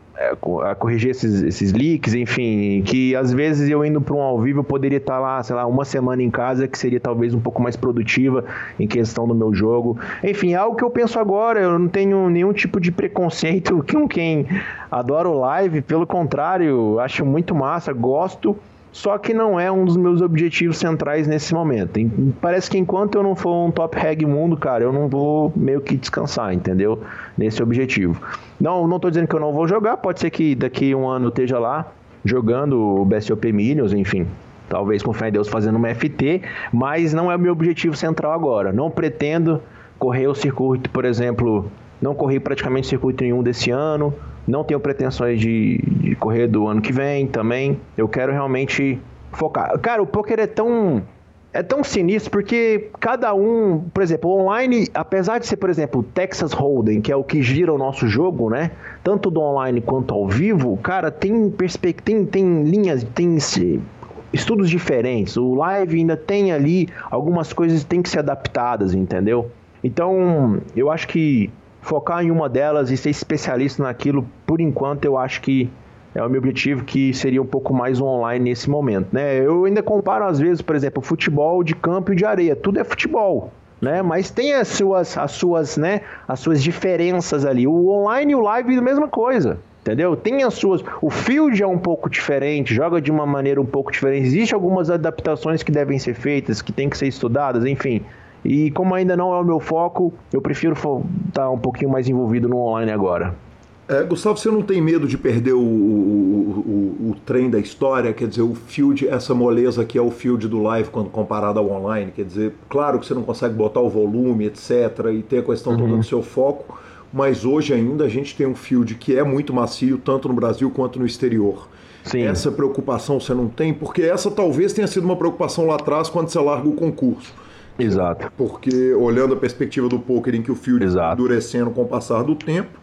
a corrigir esses, esses leaks, enfim, que às vezes eu indo para um ao vivo eu poderia estar lá, sei lá, uma semana em casa, que seria talvez um pouco mais produtiva em questão do meu jogo. Enfim, é algo que eu penso agora, eu não tenho nenhum tipo de preconceito com quem adora o live, pelo contrário, acho muito massa, gosto só que não é um dos meus objetivos centrais nesse momento. Parece que enquanto eu não for um top reg mundo, cara, eu não vou meio que descansar, entendeu? Nesse objetivo. Não, não tô dizendo que eu não vou jogar, pode ser que daqui um ano eu esteja lá jogando o BSOP Minions, enfim. Talvez com fé em Deus fazendo uma FT, mas não é o meu objetivo central agora. Não pretendo correr o circuito, por exemplo, não corri praticamente circuito nenhum desse ano não tenho pretensões de, de correr do ano que vem também. Eu quero realmente focar. Cara, o poker é tão é tão sinistro porque cada um, por exemplo, online, apesar de ser, por exemplo, Texas Hold'em, que é o que gira o nosso jogo, né? Tanto do online quanto ao vivo, cara, tem perspectiva, tem, tem linhas, tem estudos diferentes. O live ainda tem ali algumas coisas que tem que ser adaptadas, entendeu? Então, eu acho que focar em uma delas e ser especialista naquilo, por enquanto, eu acho que é o meu objetivo que seria um pouco mais online nesse momento, né? Eu ainda comparo às vezes, por exemplo, futebol de campo e de areia, tudo é futebol, né? Mas tem as suas, as suas, né? As suas diferenças ali. O online e o live é a mesma coisa. Entendeu? Tem as suas. O field é um pouco diferente, joga de uma maneira um pouco diferente. Existem algumas adaptações que devem ser feitas, que têm que ser estudadas, enfim. E como ainda não é o meu foco, eu prefiro estar um pouquinho mais envolvido no online agora. É, Gustavo, você não tem medo de perder o, o, o, o, trem da história? Quer dizer, o field, essa moleza que é o field do live quando comparado ao online? Quer dizer, claro que você não consegue botar o volume, etc., e ter a questão uhum. toda do seu foco, mas hoje ainda a gente tem um field que é muito macio, tanto no Brasil quanto no exterior. Sim. Essa preocupação você não tem? Porque essa talvez tenha sido uma preocupação lá atrás quando você larga o concurso. Exato. Porque olhando a perspectiva do poker em que o field está endurecendo com o passar do tempo,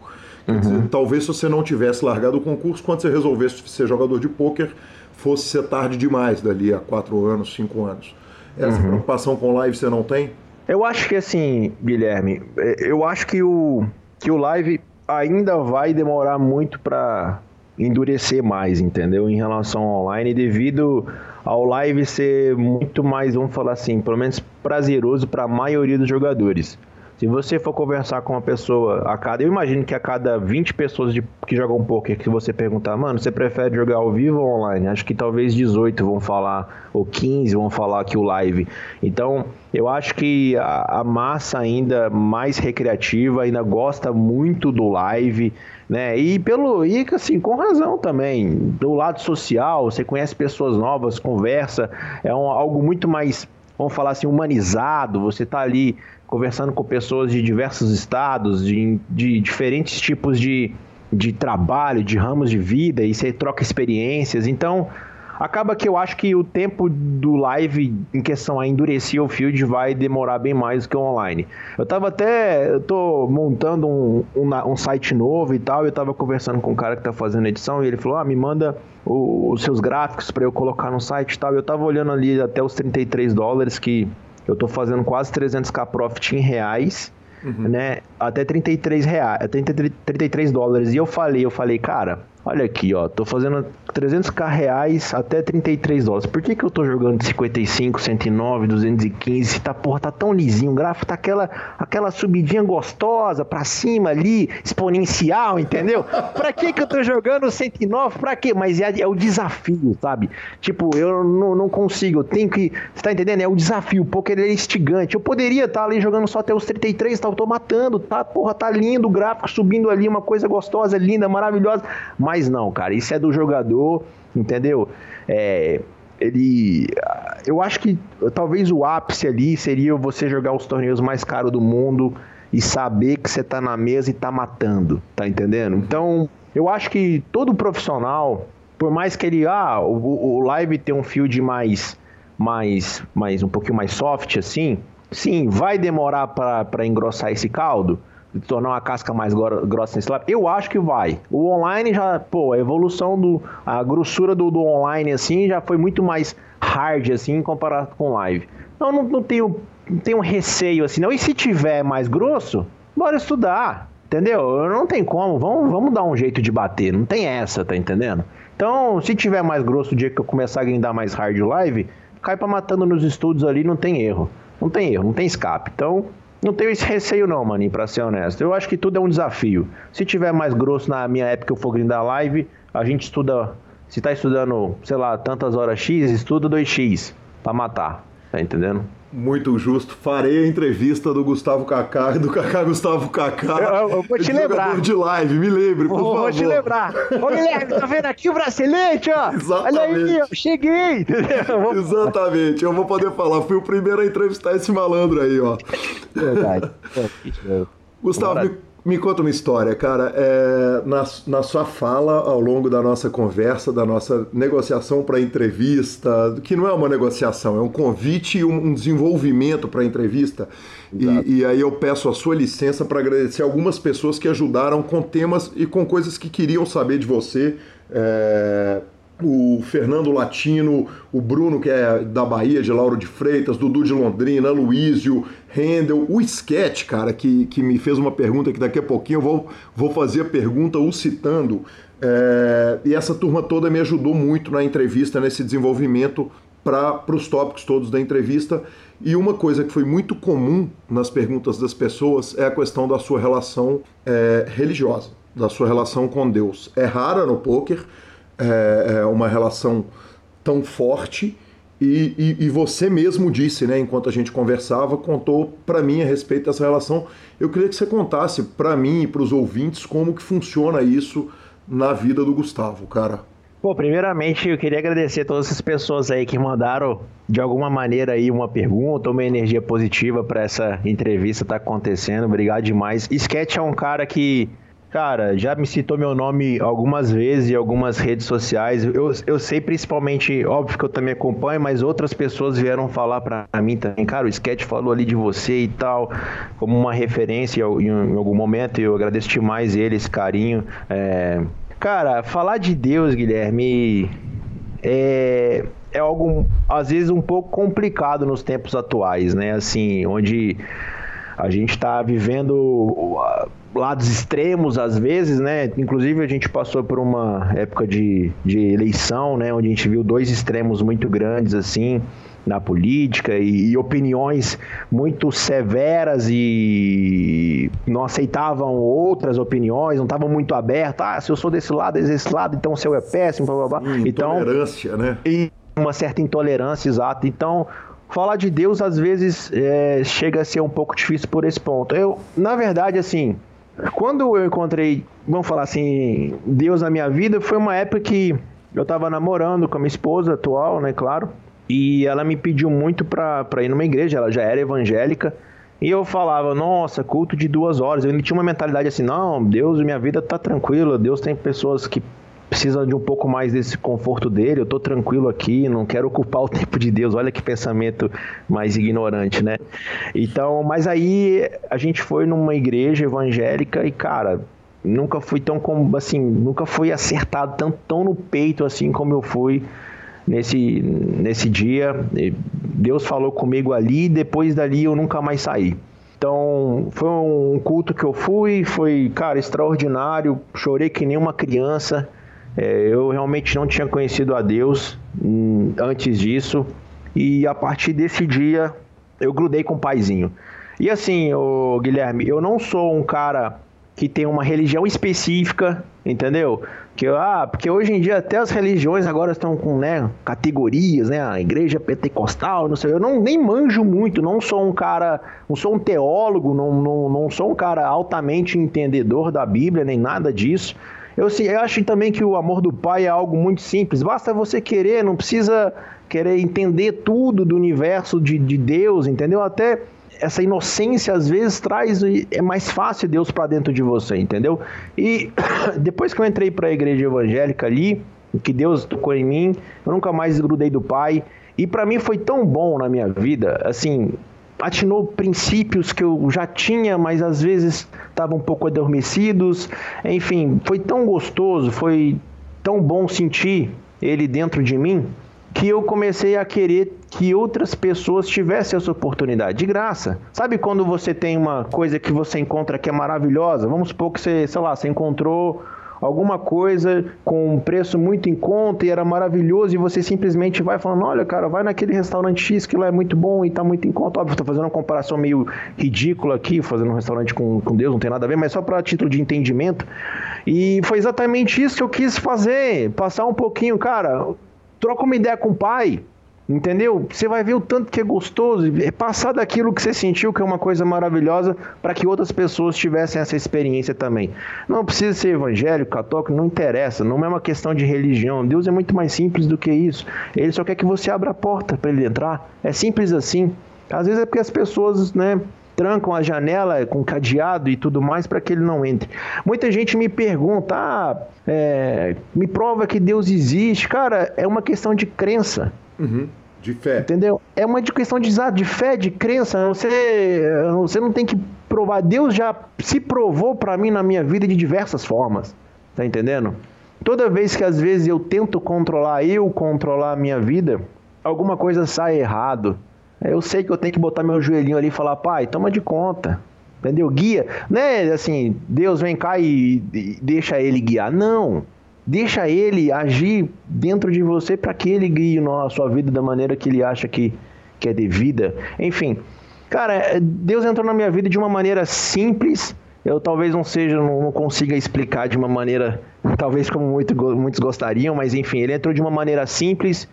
Uhum. Dizer, talvez se você não tivesse largado o concurso, quando você resolvesse ser jogador de pôquer, fosse ser tarde demais dali a quatro anos, cinco anos. Essa uhum. preocupação com live você não tem? Eu acho que assim, Guilherme, é, eu acho que o, que o live ainda vai demorar muito para endurecer mais, entendeu? Em relação ao online, devido ao live ser muito mais, vamos falar assim, pelo menos prazeroso para a maioria dos jogadores. Se você for conversar com uma pessoa a cada. Eu imagino que a cada 20 pessoas de, que jogam poker, que você perguntar, mano, você prefere jogar ao vivo ou online? Acho que talvez 18 vão falar, ou 15 vão falar que o live. Então, eu acho que a, a massa ainda mais recreativa ainda gosta muito do live, né? E pelo. E assim, com razão também. Do lado social, você conhece pessoas novas, conversa, é um, algo muito mais vamos falar assim, humanizado, você está ali conversando com pessoas de diversos estados, de, de diferentes tipos de, de trabalho, de ramos de vida, e você troca experiências. Então, acaba que eu acho que o tempo do live em questão a endurecer o field vai demorar bem mais do que o online. Eu tava até, eu tô montando um, um, um site novo e tal, eu tava conversando com o cara que tá fazendo edição e ele falou, ah, me manda o, os seus gráficos para eu colocar no site e tal. Eu tava olhando ali até os 33 dólares que eu estou fazendo quase 300k profit em reais, uhum. né? Até 33 reais, 33 dólares. E eu falei, eu falei, cara, Olha aqui, ó, tô fazendo 300k reais até 33 dólares. Por que, que eu tô jogando 55, 109, 215? Tá, porra, tá tão lisinho. O gráfico tá aquela, aquela subidinha gostosa pra cima ali, exponencial, entendeu? pra que que eu tô jogando 109? Pra quê? Mas é, é o desafio, sabe? Tipo, eu não, não consigo, eu tenho que. Você tá entendendo? É o desafio. O poker é instigante. Eu poderia estar tá ali jogando só até os 33, tá? Eu tô matando, tá? Porra, tá lindo o gráfico subindo ali, uma coisa gostosa, linda, maravilhosa. Mas mais não, cara. Isso é do jogador, entendeu? É, ele. Eu acho que talvez o ápice ali seria você jogar os torneios mais caros do mundo e saber que você tá na mesa e tá matando, tá entendendo? Então, eu acho que todo profissional, por mais que ele. Ah, o, o live tem um field mais. mais, mais um pouquinho mais soft assim. Sim, vai demorar para engrossar esse caldo tornar uma casca mais grossa nesse lado? Eu acho que vai. O online já, pô, a evolução do. A grossura do, do online, assim, já foi muito mais hard, assim, comparado com live. Então não, não, tenho, não tenho receio, assim, não. E se tiver mais grosso, bora estudar. Entendeu? Não tem como, vamos, vamos dar um jeito de bater, não tem essa, tá entendendo? Então, se tiver mais grosso o dia que eu começar a grindar mais hard live, cai pra matando nos estudos ali, não tem erro. Não tem erro, não tem escape. Então, não tenho esse receio não, maninho, pra ser honesto. Eu acho que tudo é um desafio. Se tiver mais grosso na minha época eu for grindar live, a gente estuda... Se tá estudando, sei lá, tantas horas X, estuda 2X pra matar. Tá entendendo? Muito justo. Farei a entrevista do Gustavo Kaká do Kaká Gustavo Kaká. Eu, eu vou te lembrar. de live, me lembre, por vou, favor. Vou te lembrar. Ô, Guilherme, tá vendo aqui o bracelete, ó? Exatamente. Olha aí, eu cheguei. Exatamente. Eu vou poder falar. Fui o primeiro a entrevistar esse malandro aí, ó. Verdade. Gustavo, me me conta uma história, cara. É, na, na sua fala, ao longo da nossa conversa, da nossa negociação para entrevista, que não é uma negociação, é um convite e um, um desenvolvimento para a entrevista. E, e, aí eu peço a sua licença para agradecer algumas pessoas que ajudaram com temas e com coisas que queriam saber de você. É, o Fernando Latino, o Bruno, que é da Bahia, de Lauro de Freitas, Dudu de Londrina, Luísio, Rendel, o Sketch, cara, que, que me fez uma pergunta que daqui a pouquinho eu vou, vou fazer a pergunta o citando. É, e essa turma toda me ajudou muito na entrevista, nesse desenvolvimento para os tópicos todos da entrevista. E uma coisa que foi muito comum nas perguntas das pessoas é a questão da sua relação é, religiosa, da sua relação com Deus. É rara no poker é, é uma relação tão forte. E, e, e, você mesmo disse, né, enquanto a gente conversava, contou para mim a respeito dessa relação. Eu queria que você contasse para mim e para os ouvintes como que funciona isso na vida do Gustavo, cara. Pô, primeiramente eu queria agradecer a todas essas pessoas aí que mandaram de alguma maneira aí uma pergunta, uma energia positiva para essa entrevista estar tá acontecendo. Obrigado demais. Sketch é um cara que Cara, já me citou meu nome algumas vezes em algumas redes sociais. Eu, eu sei principalmente, óbvio que eu também acompanho, mas outras pessoas vieram falar para mim também. Cara, o Sketch falou ali de você e tal, como uma referência em, algum momento. E eu agradeço demais ele, esse carinho. É... Cara, falar de Deus, Guilherme, é, é algo às vezes um pouco complicado nos tempos atuais, né? Assim, onde a gente está vivendo lados extremos às vezes, né? Inclusive a gente passou por uma época de, de eleição, né? Onde a gente viu dois extremos muito grandes assim na política e, e, opiniões muito severas e não aceitavam outras opiniões, não estavam muito abertos. Ah, se eu sou desse lado, desse lado, então o seu é péssimo, blá, blá, blá. Então, intolerância, né? E uma certa intolerância, exato. Então, falar de Deus às vezes é, chega a ser um pouco difícil por esse ponto. Eu, na verdade, assim, quando eu encontrei, vamos falar assim, Deus na minha vida, foi uma época que eu estava namorando com a minha esposa atual, né, claro, e ela me pediu muito para ir numa igreja, ela já era evangélica, e eu falava, nossa, culto de duas horas. Eu ainda tinha uma mentalidade assim, não, Deus, minha vida tá tranquila, Deus tem pessoas que precisa de um pouco mais desse conforto dele, eu tô tranquilo aqui, não quero ocupar o tempo de Deus. Olha que pensamento mais ignorante, né? Então, mas aí a gente foi numa igreja evangélica e, cara, nunca fui tão como assim, nunca fui acertado tão, tão no peito assim como eu fui nesse nesse dia. Deus falou comigo ali, depois dali eu nunca mais saí. Então, foi um culto que eu fui, foi, cara, extraordinário. Chorei que nem uma criança. É, eu realmente não tinha conhecido a Deus hum, antes disso. E a partir desse dia eu grudei com o paizinho. E assim, o Guilherme, eu não sou um cara que tem uma religião específica, entendeu? Que ah, porque hoje em dia até as religiões agora estão com, né, categorias, né, a igreja pentecostal, não sei, eu não nem manjo muito, não sou um cara, não sou um teólogo, não, não, não sou um cara altamente entendedor da Bíblia, nem nada disso. Eu, assim, eu acho também que o amor do pai é algo muito simples. Basta você querer, não precisa querer entender tudo do universo de, de Deus, entendeu? Até essa inocência às vezes traz é mais fácil Deus para dentro de você, entendeu? E depois que eu entrei para a igreja evangélica ali, que Deus tocou em mim, eu nunca mais grudei do Pai. E para mim foi tão bom na minha vida, assim, atinou princípios que eu já tinha, mas às vezes estavam um pouco adormecidos. Enfim, foi tão gostoso, foi tão bom sentir ele dentro de mim que eu comecei a querer que outras pessoas tivessem essa oportunidade de graça. Sabe quando você tem uma coisa que você encontra que é maravilhosa? Vamos supor que você, sei lá, você encontrou alguma coisa com um preço muito em conta e era maravilhoso e você simplesmente vai falando, olha cara, vai naquele restaurante X que lá é muito bom e tá muito em conta. Óbvio, tô fazendo uma comparação meio ridícula aqui, fazendo um restaurante com, com Deus, não tem nada a ver, mas só para título de entendimento. E foi exatamente isso que eu quis fazer, passar um pouquinho, cara, troca uma ideia com o pai, Entendeu? Você vai ver o tanto que é gostoso, é passar daquilo que você sentiu que é uma coisa maravilhosa para que outras pessoas tivessem essa experiência também. Não precisa ser evangélico, católico, não interessa, não é uma questão de religião. Deus é muito mais simples do que isso. Ele só quer que você abra a porta para ele entrar. É simples assim. Às vezes é porque as pessoas, né, trancam a janela com cadeado e tudo mais para que ele não entre. Muita gente me pergunta, ah, é, me prova que Deus existe. Cara, é uma questão de crença. Uhum. De fé. Entendeu? É uma questão de, de fé, de crença. Você, você não tem que provar. Deus já se provou para mim na minha vida de diversas formas. Tá entendendo? Toda vez que às vezes eu tento controlar, eu controlar a minha vida, alguma coisa sai errado. Eu sei que eu tenho que botar meu joelhinho ali e falar, pai, toma de conta. Entendeu? Guia. Não é assim, Deus vem cá e deixa ele guiar. Não. Deixa ele agir dentro de você para que ele guie a sua vida da maneira que ele acha que, que é devida. Enfim, cara, Deus entrou na minha vida de uma maneira simples. Eu talvez não seja, não, não consiga explicar de uma maneira, talvez como muito, muitos gostariam, mas enfim, ele entrou de uma maneira simples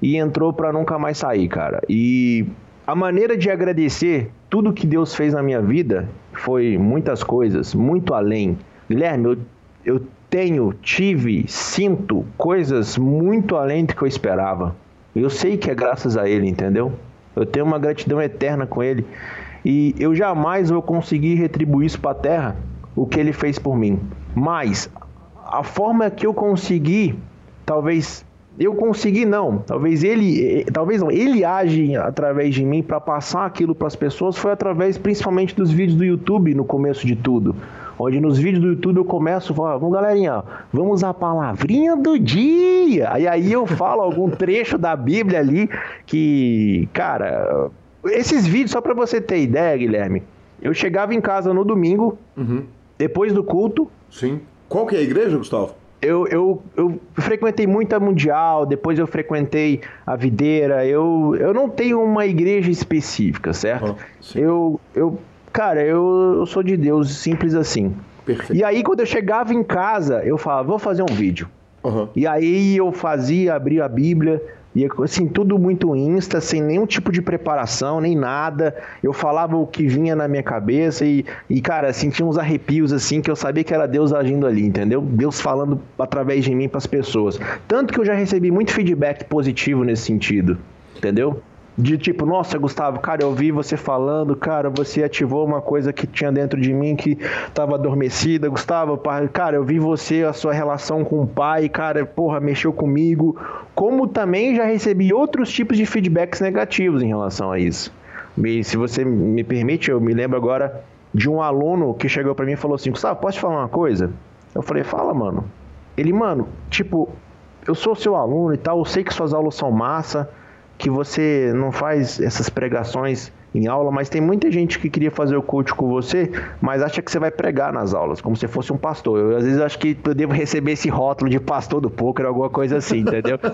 e entrou para nunca mais sair, cara. E a maneira de agradecer tudo que Deus fez na minha vida foi muitas coisas, muito além. Guilherme, eu, eu tenho, tive, sinto coisas muito além do que eu esperava. Eu sei que é graças a Ele, entendeu? Eu tenho uma gratidão eterna com Ele. E eu jamais vou conseguir retribuir isso para a terra, o que Ele fez por mim. Mas a forma que eu consegui, talvez eu consegui não, talvez ele, eh, talvez não, ele age através de mim para passar aquilo para as pessoas foi através principalmente dos vídeos do YouTube no começo de tudo onde nos vídeos do YouTube eu começo a falar, vamos galerinha, vamos à palavrinha do dia. E aí eu falo algum trecho da Bíblia ali que, cara, esses vídeos, só para você ter ideia, Guilherme, eu chegava em casa no domingo, uhum. depois do culto. Sim. Qual que é a igreja, Gustavo? Eu, eu, eu frequentei muito a Mundial, depois eu frequentei a Videira. Eu, eu não tenho uma igreja específica, certo? Oh, eu, eu Cara, eu, eu sou de Deus, simples assim. Perfeito. E aí, quando eu chegava em casa, eu falava, vou fazer um vídeo. Uhum. E aí eu fazia, abria a Bíblia, e assim, tudo muito insta, sem nenhum tipo de preparação, nem nada. Eu falava o que vinha na minha cabeça e, e cara, sentia uns arrepios assim que eu sabia que era Deus agindo ali, entendeu? Deus falando através de mim para as pessoas. Tanto que eu já recebi muito feedback positivo nesse sentido, entendeu? De tipo, nossa, Gustavo, cara, eu ouvi você falando, cara, você ativou uma coisa que tinha dentro de mim que estava adormecida. Gustavo, cara, eu vi você, a sua relação com o pai, cara, porra, mexeu comigo. Como também já recebi outros tipos de feedbacks negativos em relação a isso. E se você me permite, eu me lembro agora de um aluno que chegou para mim e falou assim: Gustavo, posso te falar uma coisa? Eu falei, fala, mano. Ele, mano, tipo, eu sou seu aluno e tal, eu sei que suas aulas são massa que você não faz essas pregações em aula, mas tem muita gente que queria fazer o coach com você, mas acha que você vai pregar nas aulas, como se fosse um pastor. Eu às vezes acho que eu devo receber esse rótulo de pastor do poker, alguma coisa assim, entendeu?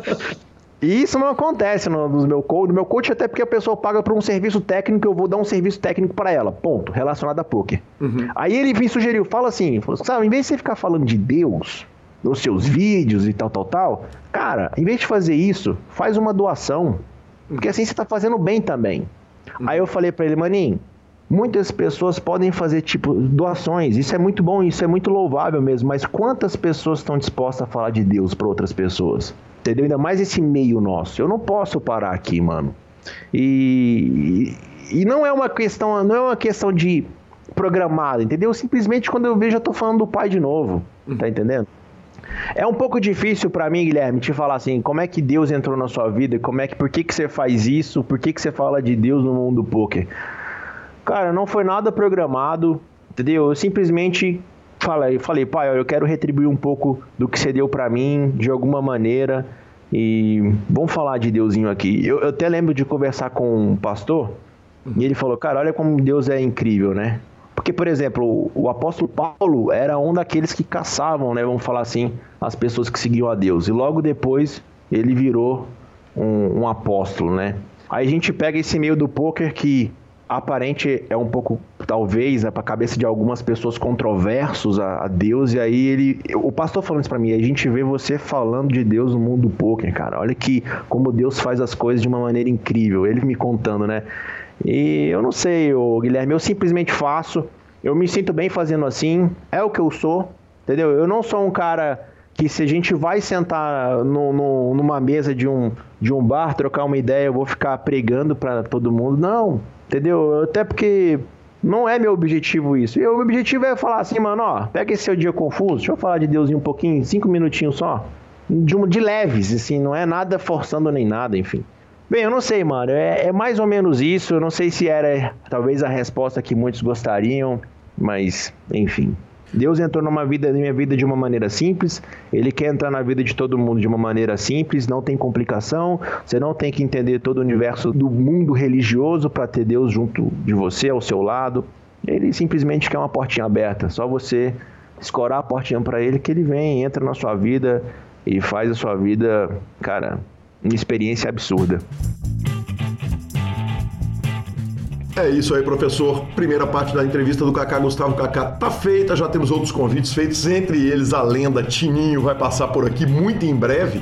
E isso não acontece no, no meu coach. No meu coach, até porque a pessoa paga por um serviço técnico, eu vou dar um serviço técnico para ela. Ponto. Relacionado a poker. Uhum. Aí ele me sugeriu, fala assim, sabe, em vez de você ficar falando de Deus nos seus vídeos e tal, tal, tal, cara, em vez de fazer isso, faz uma doação. Porque assim você está fazendo bem também. Aí eu falei para ele, maninho, muitas pessoas podem fazer tipo doações, isso é muito bom, isso é muito louvável mesmo, mas quantas pessoas estão dispostas a falar de Deus para outras pessoas? Entendeu? Ainda mais esse meio nosso. Eu não posso parar aqui, mano. E, e não é uma questão, não é uma questão de programado, entendeu? Simplesmente quando eu vejo eu tô falando do pai de novo, tá entendendo? É um pouco difícil para mim, Guilherme, te falar assim, como é que Deus entrou na sua vida, como é que, por que, que você faz isso, por que, que você fala de Deus no mundo do poker. Cara, não foi nada programado, entendeu? Eu simplesmente falei, falei, pai, eu quero retribuir um pouco do que você deu para mim, de alguma maneira, e vamos falar de Deusinho aqui. Eu, eu até lembro de conversar com um pastor, e ele falou, cara, olha como Deus é incrível, né? Porque, por exemplo, o apóstolo Paulo era um daqueles que caçavam, né, vamos falar assim, as pessoas que seguiam a Deus. E logo depois ele virou um, um apóstolo, né? Aí a gente pega esse meio do poker que aparente é um pouco, talvez, é para a cabeça de algumas pessoas controversos a, a, Deus. E aí ele, o pastor falando isso para mim, a gente vê você falando de Deus no mundo do poker, cara. Olha que como Deus faz as coisas de uma maneira incrível. Ele me contando, né? E eu não sei, o Guilherme, eu simplesmente faço. Eu me sinto bem fazendo assim. É o que eu sou, entendeu? Eu não sou um cara que se a gente vai sentar no, no, numa mesa de um, de um bar, trocar uma ideia, eu vou ficar pregando para todo mundo. Não, entendeu? Até porque não é meu objetivo isso. E o meu objetivo é falar assim, mano, ó, pega esse seu dia confuso, deixa eu falar de Deus um pouquinho, cinco minutinhos só. De, de leves, assim, não é nada forçando nem nada, enfim. Bem, eu não sei, mano. É, é, mais ou menos isso. Eu não sei se era talvez a resposta que muitos gostariam, mas enfim. Deus entrou numa vida, na minha vida de uma maneira simples. Ele quer entrar na vida de todo mundo de uma maneira simples, não tem complicação. Você não tem que entender todo o universo do mundo religioso para ter Deus junto de você, ao seu lado. Ele simplesmente quer uma portinha aberta. Só você escorar a portinha para ele, que ele vem, entra na sua vida e faz a sua vida, cara, experiência absurda. É isso aí, professor. Primeira parte da entrevista do Kaká Gustavo Kaká tá feita, já temos outros convites feitos, entre eles a lenda Tininho vai passar por aqui muito em breve.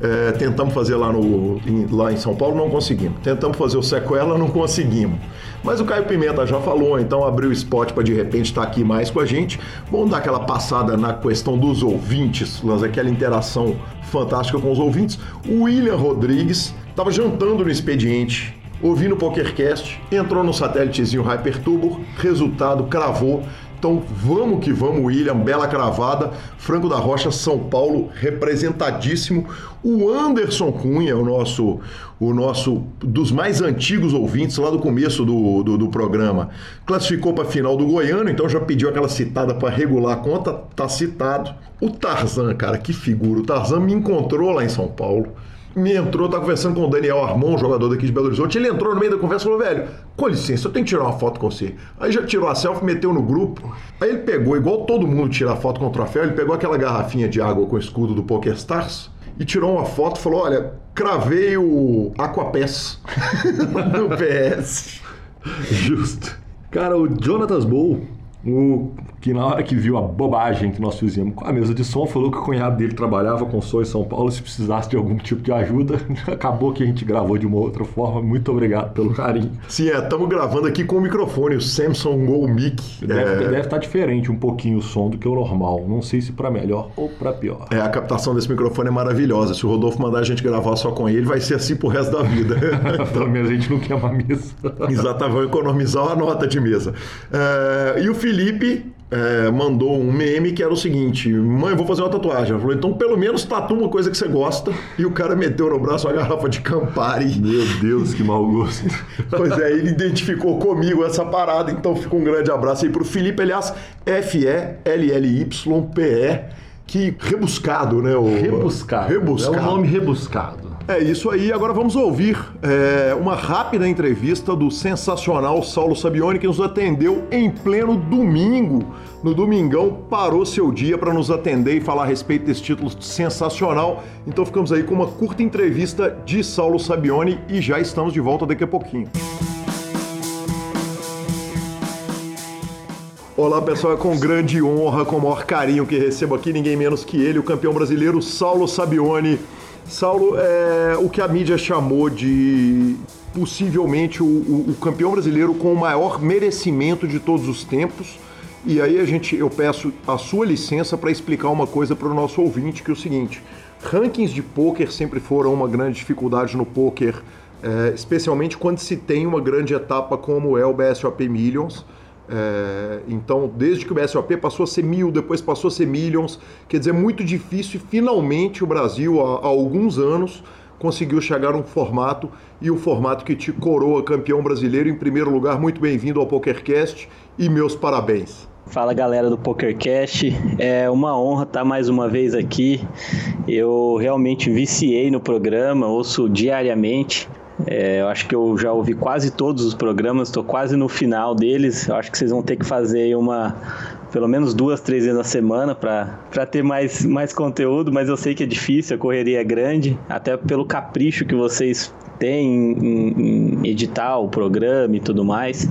É, tentamos fazer lá, no, em, lá em São Paulo, não conseguimos. Tentamos fazer o Sequela, não conseguimos. Mas o Caio Pimenta já falou, então abriu o spot para de repente estar tá aqui mais com a gente. Vamos dar aquela passada na questão dos ouvintes, aquela interação fantástica com os ouvintes. O William Rodrigues estava jantando no expediente, ouvindo o PokerCast, entrou no satélitezinho Hyperturbo, resultado cravou então vamos que vamos, William, bela cravada. Franco da Rocha, São Paulo, representadíssimo. O Anderson Cunha, o nosso, o nosso dos mais antigos ouvintes lá do começo do, do, do programa, classificou para a final do Goiano, então já pediu aquela citada para regular a conta, tá citado. O Tarzan, cara, que figura. O Tarzan me encontrou lá em São Paulo me entrou, tá conversando com o Daniel Armon, jogador daqui de Belo Horizonte. Ele entrou no meio da conversa e falou: velho, com licença, eu tenho que tirar uma foto com você. Aí já tirou a selfie, meteu no grupo. Aí ele pegou, igual todo mundo tira foto com o troféu, ele pegou aquela garrafinha de água com o escudo do PokerStars e tirou uma foto e falou: olha, cravei o Aquapass no PS. Justo. Cara, o Jonathan Bull o que na hora que viu a bobagem que nós fizemos com a mesa de som, falou que o cunhado dele trabalhava com som em São Paulo, se precisasse de algum tipo de ajuda, acabou que a gente gravou de uma outra forma. Muito obrigado pelo carinho. Sim, é, estamos gravando aqui com o microfone, o Samsung Go Mic. Deve, é... estar diferente um pouquinho o som do que o normal. Não sei se para melhor ou para pior. É, a captação desse microfone é maravilhosa. Se o Rodolfo mandar a gente gravar só com ele, vai ser assim pro resto da vida. Pelo menos a gente não queima a mesa. Exatamente, vou economizar a nota de mesa. É, e o Felipe é, mandou um meme que era o seguinte: Mãe, vou fazer uma tatuagem. Ela falou: então pelo menos tatua uma coisa que você gosta. E o cara meteu no braço uma garrafa de Campari. Meu Deus, que mau gosto. pois é, ele identificou comigo essa parada. Então fica um grande abraço aí pro Felipe, aliás, F-E-L-L-Y-P-E. Que rebuscado, né? O... Rebuscado. Rebuscado. É um nome rebuscado. É isso aí. Agora vamos ouvir é, uma rápida entrevista do sensacional Saulo Sabione, que nos atendeu em pleno domingo. No domingão, parou seu dia para nos atender e falar a respeito desse título sensacional. Então ficamos aí com uma curta entrevista de Saulo Sabione e já estamos de volta daqui a pouquinho. Olá pessoal, é com grande honra, com o maior carinho que recebo aqui ninguém menos que ele, o campeão brasileiro Saulo Sabione. Saulo, é o que a mídia chamou de possivelmente o, o, o, campeão brasileiro com o maior merecimento de todos os tempos. E aí a gente, eu peço a sua licença para explicar uma coisa para o nosso ouvinte, que é o seguinte: rankings de poker sempre foram uma grande dificuldade no poker, é, especialmente quando se tem uma grande etapa como é o BSOP Millions. É, então, desde que o BSOP passou a ser mil, depois passou a ser millions, quer dizer, é muito difícil e finalmente o Brasil, há, há alguns anos, conseguiu chegar a um formato e o formato que te coroa campeão brasileiro. Em primeiro lugar, muito bem-vindo ao PokerCast e meus parabéns. Fala galera do PokerCast, é uma honra estar mais uma vez aqui. Eu realmente viciei no programa, ouço diariamente. É, eu acho que eu já ouvi quase todos os programas, estou quase no final deles. Eu acho que vocês vão ter que fazer uma, pelo menos duas, três vezes na semana para ter mais, mais conteúdo, mas eu sei que é difícil, a correria é grande, até pelo capricho que vocês têm em, em editar o programa e tudo mais.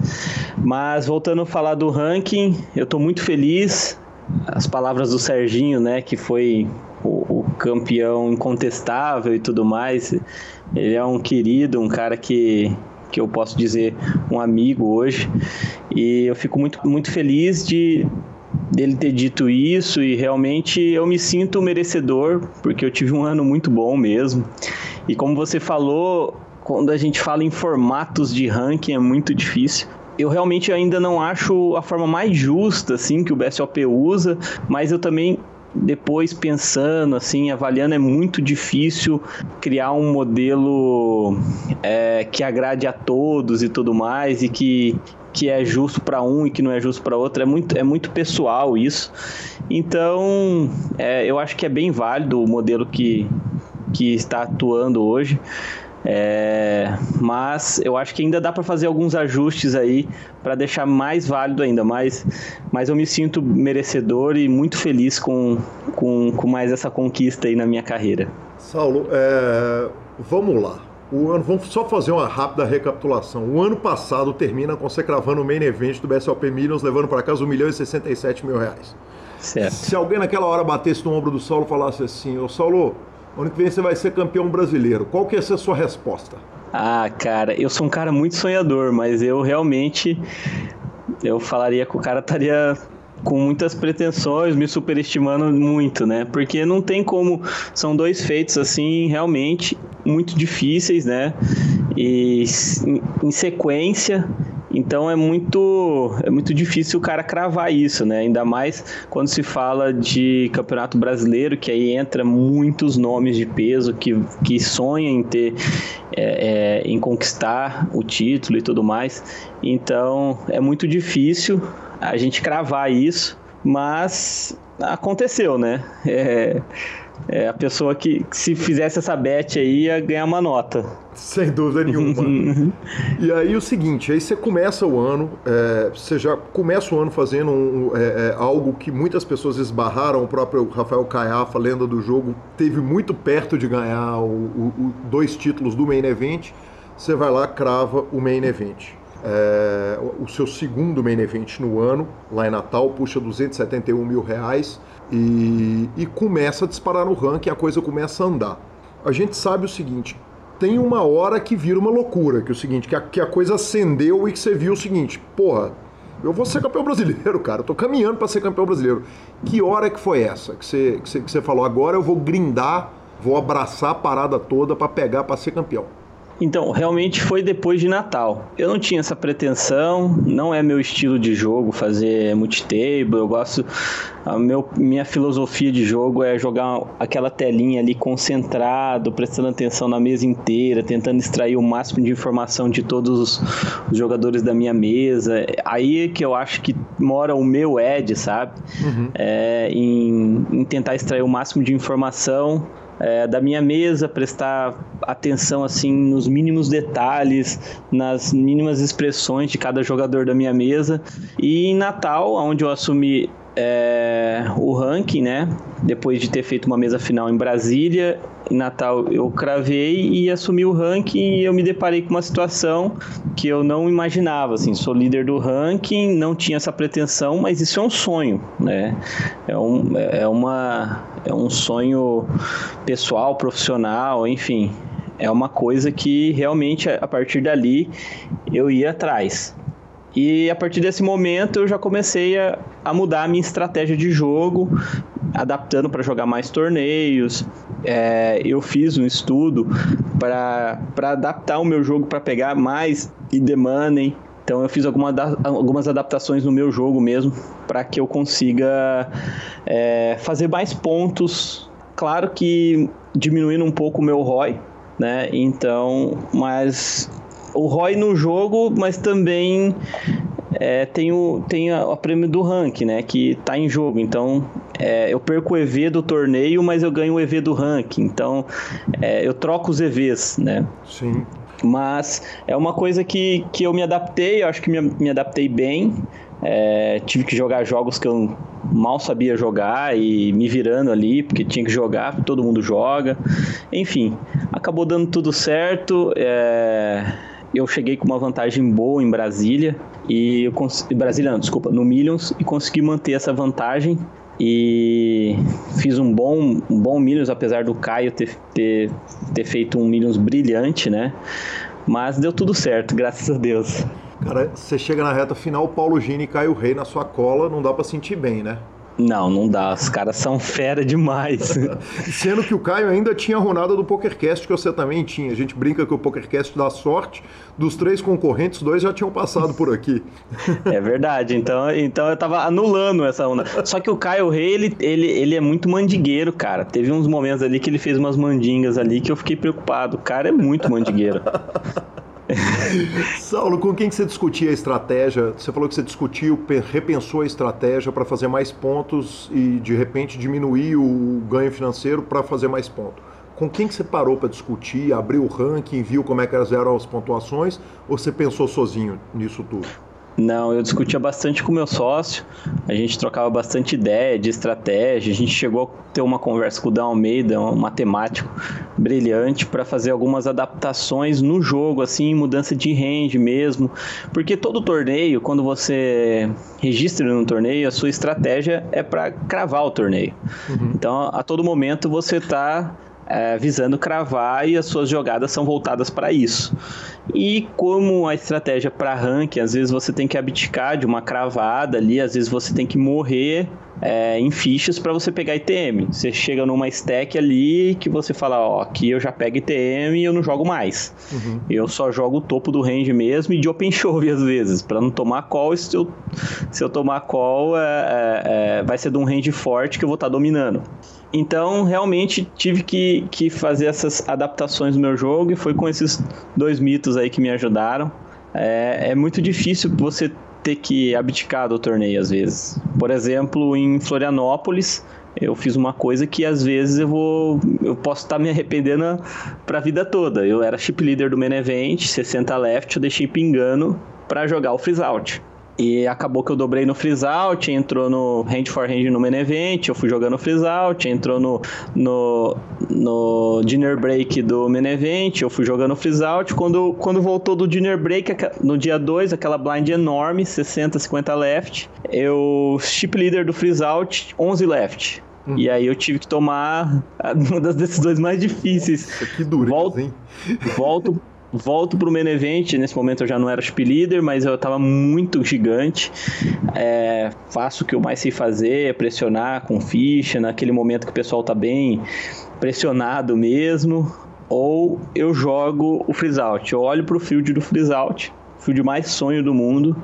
Mas voltando a falar do ranking, eu estou muito feliz. As palavras do Serginho, né, que foi o, o campeão incontestável e tudo mais. Ele é um querido, um cara que, que eu posso dizer um amigo hoje. E eu fico muito, muito feliz de dele ter dito isso e realmente eu me sinto merecedor, porque eu tive um ano muito bom mesmo. E como você falou, quando a gente fala em formatos de ranking é muito difícil. Eu realmente ainda não acho a forma mais justa assim que o BSOP usa, mas eu também depois pensando, assim, avaliando, é muito difícil criar um modelo é, que agrade a todos e tudo mais e que, que é justo para um e que não é justo para outro. É muito, é muito pessoal isso. Então, é, eu acho que é bem válido o modelo que, que está atuando hoje. É, mas eu acho que ainda dá para fazer alguns ajustes aí para deixar mais válido ainda, mas, mas eu me sinto merecedor e muito feliz com, com, com mais essa conquista aí na minha carreira. Saulo, é, vamos lá. O ano, vamos só fazer uma rápida recapitulação. O ano passado termina com você cravando o main event do BSLP Millions, levando para casa 1 milhão e 67 mil reais. Certo. Se alguém naquela hora batesse no ombro do Saulo e falasse assim, ô Saulo, ano que vem você vai ser campeão brasileiro, qual que ia ser a sua resposta? Ah, cara, eu sou um cara muito sonhador, mas eu realmente eu falaria que o cara estaria com muitas pretensões, me superestimando muito, né? Porque não tem como. São dois feitos assim, realmente muito difíceis, né? E em sequência. Então é muito, é muito difícil o cara cravar isso, né? Ainda mais quando se fala de campeonato brasileiro, que aí entra muitos nomes de peso que, que sonham em ter, é, é, em conquistar o título e tudo mais. Então é muito difícil a gente cravar isso, mas aconteceu, né? É, é, a pessoa que, que, se fizesse essa bet aí ia ganhar uma nota. Sem dúvida nenhuma. e aí o seguinte, aí você começa o ano, é, você já começa o ano fazendo um, é, é algo que muitas pessoas esbarraram, o próprio Rafael Caiafa, lenda do jogo, teve muito perto de ganhar o, o, o dois títulos do Main Event, você vai lá, crava o Main Event. É, o seu segundo main event no ano, lá em Natal, puxa 271 mil reais e, e começa a disparar no ranking, a coisa começa a andar. A gente sabe o seguinte, tem uma hora que vira uma loucura, que é o seguinte, que a, que a coisa acendeu e que você viu o seguinte, porra, eu vou ser campeão brasileiro, cara, eu tô caminhando para ser campeão brasileiro. Que hora que foi essa que você, que você, que você falou, agora eu vou grindar, vou abraçar a parada toda para pegar para ser campeão? Então, realmente foi depois de Natal. Eu não tinha essa pretensão, não é meu estilo de jogo fazer multitable. Eu gosto. A meu, minha filosofia de jogo é jogar aquela telinha ali concentrado, prestando atenção na mesa inteira, tentando extrair o máximo de informação de todos os, os jogadores da minha mesa. Aí é que eu acho que mora o meu edge, sabe? Uhum. É, em, em tentar extrair o máximo de informação é, da minha mesa, prestar atenção assim nos mínimos detalhes, nas mínimas expressões de cada jogador da minha mesa. E em Natal, onde eu assumi é, o ranking, né? Depois de ter feito uma mesa final em Brasília, em Natal eu cravei e assumi o ranking e eu me deparei com uma situação que eu não imaginava, assim, sou líder do ranking, não tinha essa pretensão, mas isso é um sonho, né? É, um, é, uma, é um sonho pessoal, profissional, enfim, é uma coisa que realmente a partir dali eu ia atrás. E a partir desse momento eu já comecei a, a mudar a minha estratégia de jogo, adaptando para jogar mais torneios. É, eu fiz um estudo para adaptar o meu jogo para pegar mais e money. Então eu fiz alguma, algumas adaptações no meu jogo mesmo para que eu consiga é, fazer mais pontos. Claro que diminuindo um pouco o meu ROI, né? Então, mas o ROI no jogo, mas também é, tem, o, tem a, a, prêmio do rank, né? Que tá em jogo. Então, é, eu perco o EV do torneio, mas eu ganho o EV do rank. Então, é, eu troco os EVs, né? Sim. Mas é uma coisa que, que eu me adaptei, eu acho que me, me adaptei bem. É, tive que jogar jogos que eu mal sabia jogar e me virando ali, porque tinha que jogar, todo mundo joga. Enfim, acabou dando tudo certo. É eu cheguei com uma vantagem boa em Brasília e eu Brasília não, desculpa, no Millions e consegui manter essa vantagem e fiz um bom, um bom Millions, apesar do Caio ter, ter, ter feito um Millions brilhante, né? Mas deu tudo certo, graças a Deus. Cara, você chega na reta final, Paulo Gini e Caio Rei na sua cola, não dá para sentir bem, né? Não, não dá. Os caras são fera demais. Sendo que o Caio ainda tinha a rodada do PokerCast que você também tinha. A gente brinca que o PokerCast dá sorte. Dos três concorrentes, dois já tinham passado por aqui. É verdade. Então, então eu tava anulando essa onda. Só que o Caio Rei, ele, ele, ele é muito mandigueiro, cara. Teve uns momentos ali que ele fez umas mandingas ali que eu fiquei preocupado. O cara é muito mandigueiro. Saulo, com quem que você discutia a estratégia? Você falou que você discutiu, repensou a estratégia para fazer mais pontos e de repente diminuir o ganho financeiro para fazer mais pontos. Com quem que você parou para discutir, abriu o ranking, viu como é que eram as pontuações, ou você pensou sozinho nisso tudo? Não, eu discutia bastante com meu sócio, a gente trocava bastante ideia de estratégia, a gente chegou a ter uma conversa com o Dan Almeida, um matemático brilhante, para fazer algumas adaptações no jogo, assim, mudança de range mesmo, porque todo torneio, quando você registra no torneio, a sua estratégia é para cravar o torneio. Uhum. Então, a todo momento você está é, visando cravar e as suas jogadas são voltadas para isso. E como a estratégia para ranking, às vezes você tem que abdicar de uma cravada ali, às vezes você tem que morrer é, em fichas para você pegar ITM. Você chega numa stack ali que você fala, ó, aqui eu já pego ITM e eu não jogo mais. Uhum. Eu só jogo o topo do range mesmo e de open chove às vezes, para não tomar call. Se eu, se eu tomar call, é, é, é, vai ser de um range forte que eu vou estar tá dominando. Então, realmente tive que, que fazer essas adaptações no meu jogo e foi com esses dois mitos aí que me ajudaram. É, é muito difícil você ter que abdicar do torneio às vezes. Por exemplo, em Florianópolis, eu fiz uma coisa que às vezes eu vou eu posso estar me arrependendo para a vida toda. Eu era chip leader do main event, 60 left, eu deixei pingando para jogar o freeze out. E acabou que eu dobrei no freeze out, entrou no hand for hand no main event, eu fui jogando freeze out, entrou no, no, no dinner break do main event, eu fui jogando freeze out. Quando, quando voltou do dinner break, no dia 2, aquela blind enorme, 60, 50 left, eu chip leader do freeze out, 11 left. Hum. E aí eu tive que tomar uma das decisões mais difíceis. Que duro, volto, hein? Volto volto pro main event, nesse momento eu já não era chip leader, mas eu tava muito gigante. É, faço o que eu mais sei fazer, é pressionar com ficha, naquele momento que o pessoal tá bem pressionado mesmo. Ou eu jogo o freeze out. Eu olho pro field do freeze out, field mais sonho do mundo,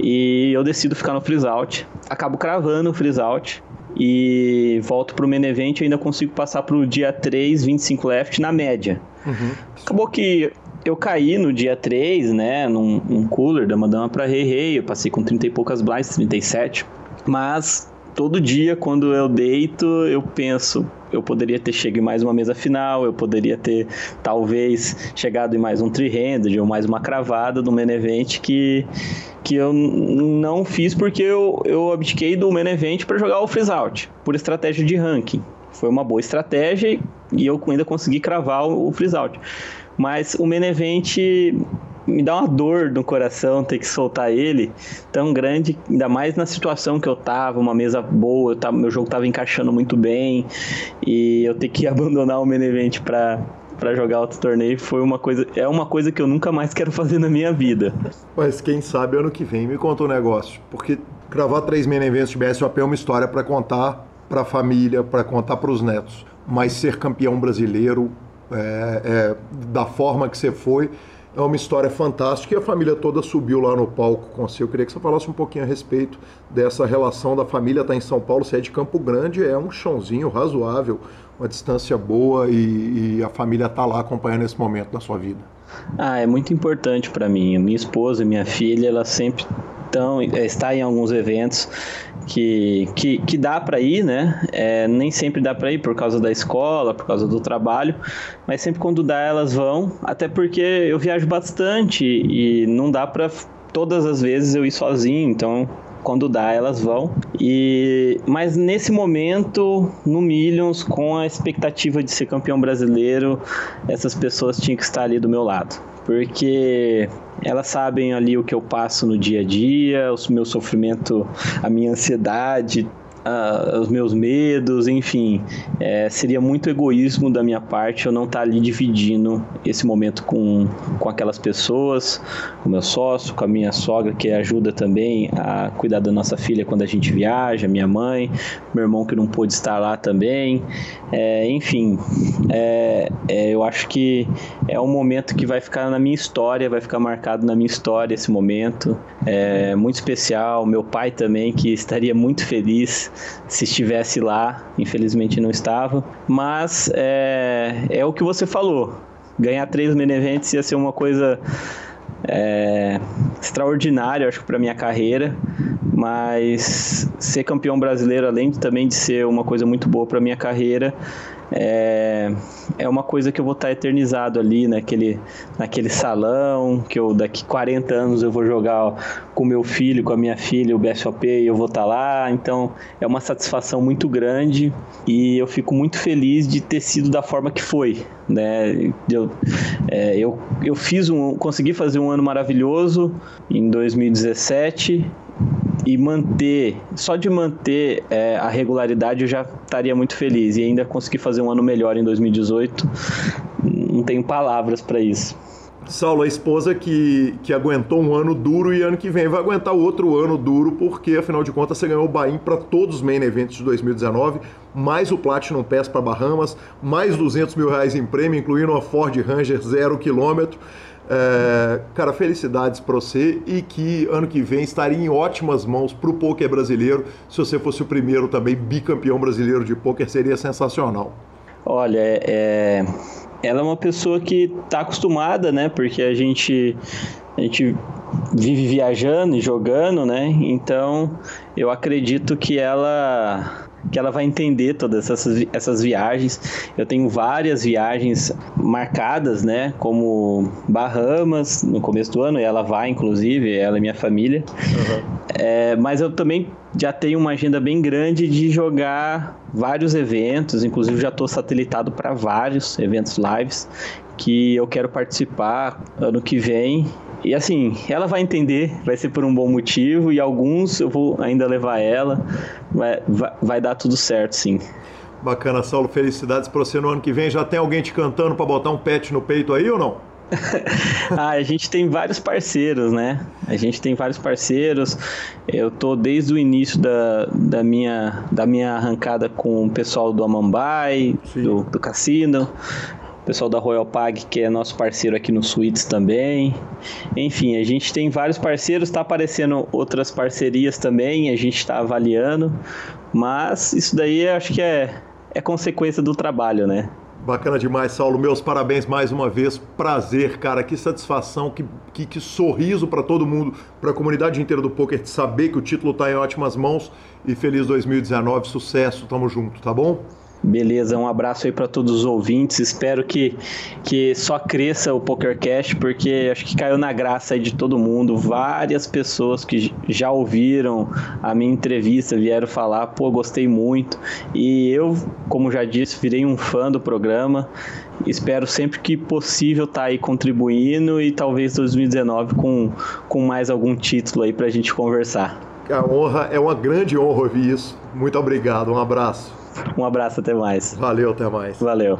e eu decido ficar no freeze out. Acabo cravando o freeze out e volto pro main event e ainda consigo passar pro dia 3, 25 left na média. Uhum. Acabou que eu caí no dia 3, né, num, num cooler da Madama pra Rei Rei, eu passei com 30 e poucas blinds, 37, mas todo dia quando eu deito, eu penso, eu poderia ter chegado em mais uma mesa final, eu poderia ter talvez chegado em mais um three-handed ou mais uma cravada do main event que, que eu não fiz porque eu, eu abdiquei do main event para jogar o freeze out, por estratégia de ranking. Foi uma boa estratégia e eu ainda consegui cravar o, freeze out. Mas o Menevent me dá uma dor no coração ter que soltar ele tão grande, ainda mais na situação que eu tava, uma mesa boa, tava, meu jogo tava encaixando muito bem e eu ter que abandonar o Menevent para para jogar outro torneio foi uma coisa é uma coisa que eu nunca mais quero fazer na minha vida. Mas quem sabe ano que vem me conta um negócio, porque gravar três main events de BSOP é uma história para contar para a família, para contar para os netos, mas ser campeão brasileiro é, é, da forma que você foi. É uma história fantástica e a família toda subiu lá no palco com você. Eu queria que você falasse um pouquinho a respeito dessa relação da família estar tá em São Paulo, você é de Campo Grande, é um chãozinho razoável, uma distância boa e, e a família está lá acompanhando esse momento da sua vida. Ah, é muito importante para mim. Minha esposa, minha filha, ela sempre estão, é, está em alguns eventos que, que, que dá para ir, né? É, nem sempre dá para ir por causa da escola, por causa do trabalho, mas sempre quando dá elas vão, até porque eu viajo bastante e não dá para todas as vezes eu ir sozinho, então quando dá elas vão. E mas nesse momento no Millions com a expectativa de ser campeão brasileiro, essas pessoas tinham que estar ali do meu lado porque elas sabem ali o que eu passo no dia a dia, o meu sofrimento, a minha ansiedade, uh, os meus medos, enfim. É, seria muito egoísmo da minha parte eu não estar tá ali dividindo esse momento com, com aquelas pessoas, com meu sócio, com a minha sogra, que ajuda também a cuidar da nossa filha quando a gente viaja, minha mãe, meu irmão que não pôde estar lá também. É, enfim, é, é, eu acho que é um momento que vai ficar na minha história, vai ficar marcado na minha história esse momento. É muito especial. Meu pai também, que estaria muito feliz se estivesse lá, infelizmente não estava. Mas é, é o que você falou. Ganhar três main events ia ser uma coisa é, extraordinária, acho que para minha carreira. Mas ser campeão brasileiro, além também de ser uma coisa muito boa para minha carreira, é, é uma coisa que eu vou estar eternizado ali naquele, naquele salão, que eu daqui 40 anos eu vou jogar com meu filho, com a minha filha, o BSOP, e eu vou estar lá. Então é uma satisfação muito grande e eu fico muito feliz de ter sido da forma que foi. Né? Eu, é, eu, eu fiz um, consegui fazer um ano maravilhoso em 2017 e manter, só de manter é, a regularidade eu já estaria muito feliz e ainda conseguir fazer um ano melhor em 2018, não tenho palavras para isso. Saulo, a esposa que, que aguentou um ano duro e ano que vem vai aguentar outro ano duro, porque afinal de contas você ganhou o Bahia para todos os main events de 2019, mais o Platinum Pass para Bahamas, mais 200 mil reais em prêmio, incluindo uma Ford Ranger zero quilômetro. É, cara, felicidades para você e que ano que vem estaria em ótimas mãos para o poker brasileiro. Se você fosse o primeiro também bicampeão brasileiro de poker, seria sensacional. Olha, é, ela é uma pessoa que está acostumada, né? Porque a gente, a gente vive viajando e jogando, né? Então eu acredito que ela que ela vai entender todas essas, essas viagens. Eu tenho várias viagens marcadas, né? Como Bahamas no começo do ano, e ela vai, inclusive, ela e minha família. Uhum. É, mas eu também já tenho uma agenda bem grande de jogar vários eventos, inclusive já estou satelitado para vários eventos lives que eu quero participar ano que vem e assim, ela vai entender, vai ser por um bom motivo, e alguns eu vou ainda levar ela, vai, vai, vai dar tudo certo, sim. Bacana, Saulo. Felicidades para você no ano que vem. Já tem alguém te cantando para botar um pet no peito aí ou não? ah, a gente tem vários parceiros, né? A gente tem vários parceiros. Eu tô desde o início da, da, minha, da minha arrancada com o pessoal do Amambai, do, do cassino pessoal da Royal Pag, que é nosso parceiro aqui no Suítes também. Enfim, a gente tem vários parceiros, está aparecendo outras parcerias também, a gente está avaliando, mas isso daí acho que é, é consequência do trabalho, né? Bacana demais, Saulo. Meus parabéns mais uma vez. Prazer, cara. Que satisfação, que, que, que sorriso para todo mundo, para a comunidade inteira do poker, de saber que o título está em ótimas mãos. E feliz 2019, sucesso. Tamo junto, tá bom? Beleza, um abraço aí para todos os ouvintes. Espero que, que só cresça o PokerCast, porque acho que caiu na graça aí de todo mundo. Várias pessoas que já ouviram a minha entrevista vieram falar, pô, gostei muito. E eu, como já disse, virei um fã do programa. Espero sempre que possível estar tá aí contribuindo e talvez 2019 com, com mais algum título aí para a gente conversar. A honra é uma grande honra ouvir isso. Muito obrigado, um abraço. Um abraço, até mais. Valeu, até mais. Valeu.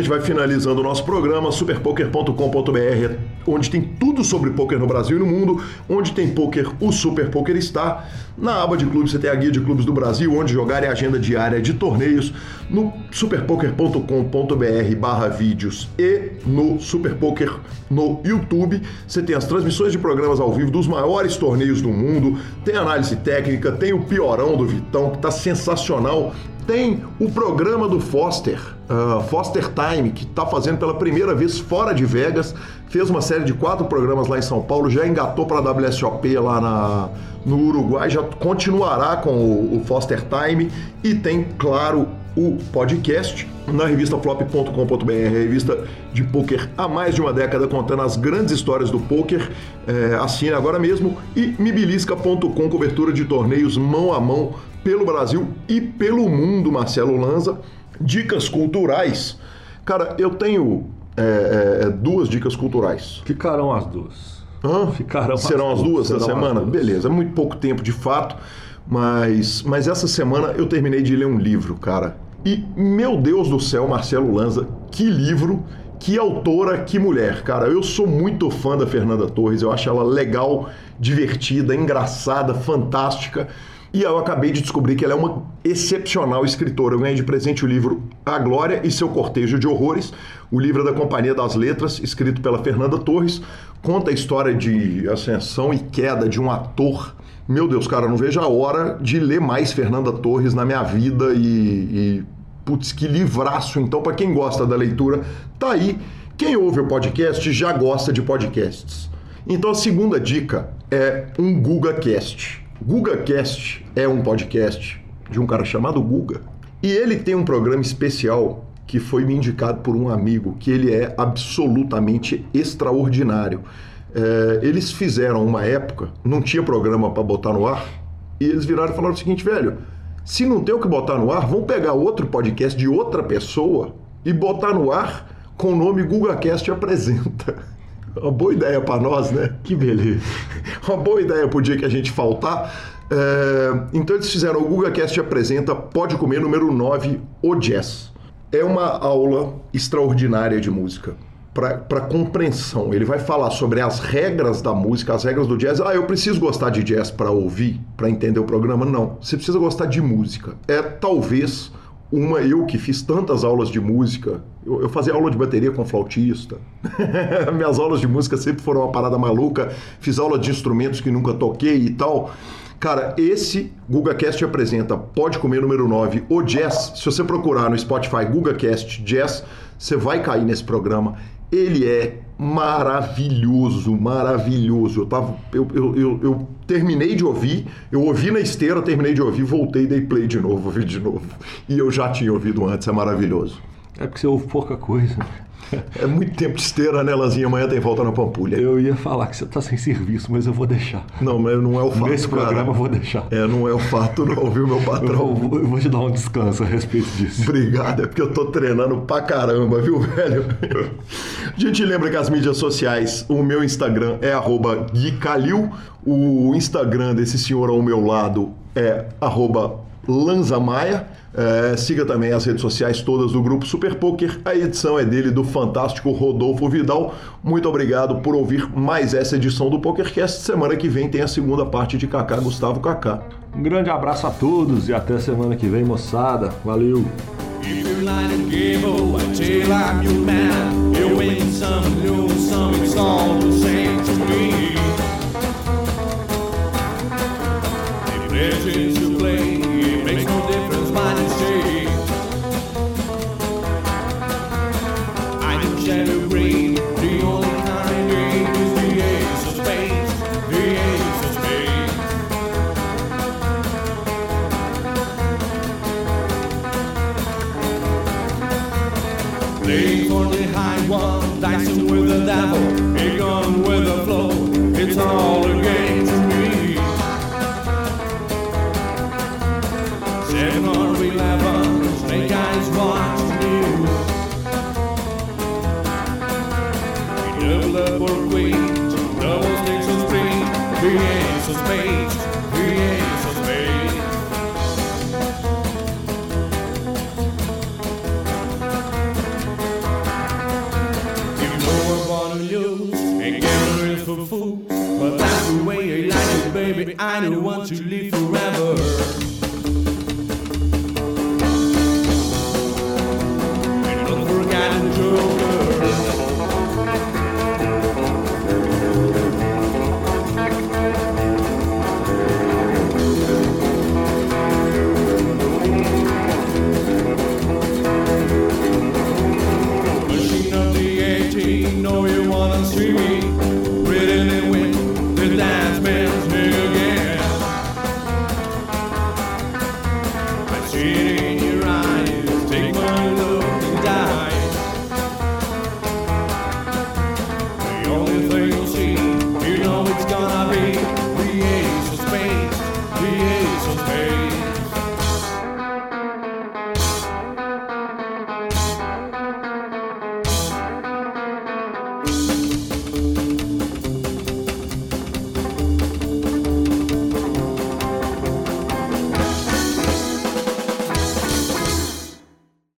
Gente vai finalizando o nosso programa, superpoker.com.br, onde tem tudo sobre poker no Brasil e no mundo, onde tem poker, o Super Poker está. Na aba de clubes você tem a guia de clubes do Brasil, onde jogar e a agenda diária de torneios, no superpoker.com.br barra vídeos e no Superpoker no YouTube. Você tem as transmissões de programas ao vivo dos maiores torneios do mundo, tem análise técnica, tem o piorão do Vitão, que está sensacional tem o programa do Foster, uh, Foster Time, que está fazendo pela primeira vez fora de Vegas. Fez uma série de quatro programas lá em São Paulo, já engatou para a WSOP lá na, no Uruguai, já continuará com o, o Foster Time e tem, claro, o podcast na revista flop.com.br, revista de poker há mais de uma década contando as grandes histórias do poker. É, assine agora mesmo e mibilisca.com, cobertura de torneios mão a mão pelo Brasil e pelo mundo, Marcelo Lanza. Dicas culturais. Cara, eu tenho é, é, duas dicas culturais. Ficarão as duas. Hã? Ficarão Serão as duas, da semana? Duas. Beleza, é muito pouco tempo de fato, mas, mas essa semana eu terminei de ler um livro, cara. E, meu Deus do céu, Marcelo Lanza, que livro, que autora, que mulher. Cara, eu sou muito fã da Fernanda Torres, eu acho ela legal, divertida, engraçada, fantástica. E eu acabei de descobrir que ela é uma excepcional escritora. Eu ganhei de presente o livro A Glória e seu Cortejo de Horrores. O livro da Companhia das Letras, escrito pela Fernanda Torres. Conta a história de ascensão e queda de um ator. Meu Deus, cara, não vejo a hora de ler mais Fernanda Torres na minha vida e, e putz, que livraço. Então, para quem gosta da leitura, tá aí. Quem ouve o podcast já gosta de podcasts. Então, a segunda dica é um GugaCast GugaCast é um podcast de um cara chamado Guga. E ele tem um programa especial que foi me indicado por um amigo, que ele é absolutamente extraordinário. É, eles fizeram uma época, não tinha programa para botar no ar, e eles viraram e falaram o seguinte, velho, se não tem o que botar no ar, vamos pegar outro podcast de outra pessoa e botar no ar com o nome GugaCast Apresenta. Uma boa ideia para nós, né? Que beleza. Uma boa ideia pro dia que a gente faltar. É, então eles fizeram o GugaCast Apresenta Pode Comer número 9, o Jazz. É uma aula extraordinária de música para compreensão. Ele vai falar sobre as regras da música, as regras do jazz. Ah, eu preciso gostar de jazz para ouvir, para entender o programa? Não. Você precisa gostar de música. É talvez uma eu que fiz tantas aulas de música. Eu, eu fazia aula de bateria com flautista. Minhas aulas de música sempre foram uma parada maluca. Fiz aula de instrumentos que nunca toquei e tal. Cara, esse GugaCast apresenta Pode Comer número 9, o Jazz. Se você procurar no Spotify GugaCast Jazz, você vai cair nesse programa. Ele é maravilhoso, maravilhoso. Eu, tava, eu, eu, eu, eu, terminei de ouvir, eu ouvi na esteira, terminei de ouvir, voltei, dei play de novo, ouvi de novo. E eu já tinha ouvido antes, é maravilhoso. É porque você ouve pouca coisa. É muito tempo de esteira, né, Lanzinha? Amanhã tem volta na Pampulha. Eu ia falar que você tá sem serviço, mas eu vou deixar. Não, mas não é o fato. Nesse programa cara. eu vou deixar. É, não é o fato, não, viu, meu patrão? Eu vou, eu vou te dar um descanso a respeito disso. Obrigado, é porque eu tô treinando pra caramba, viu, velho? A gente lembra que as mídias sociais, o meu Instagram é @guicalil, o Instagram desse senhor ao meu lado é @lanzamaia. É, siga também as redes sociais todas do Grupo Super Poker. A edição é dele, do fantástico Rodolfo Vidal. Muito obrigado por ouvir mais essa edição do PokerCast. Semana que vem tem a segunda parte de Kaká Gustavo Kaká. Um grande abraço a todos e até semana que vem, moçada. Valeu! to baby. I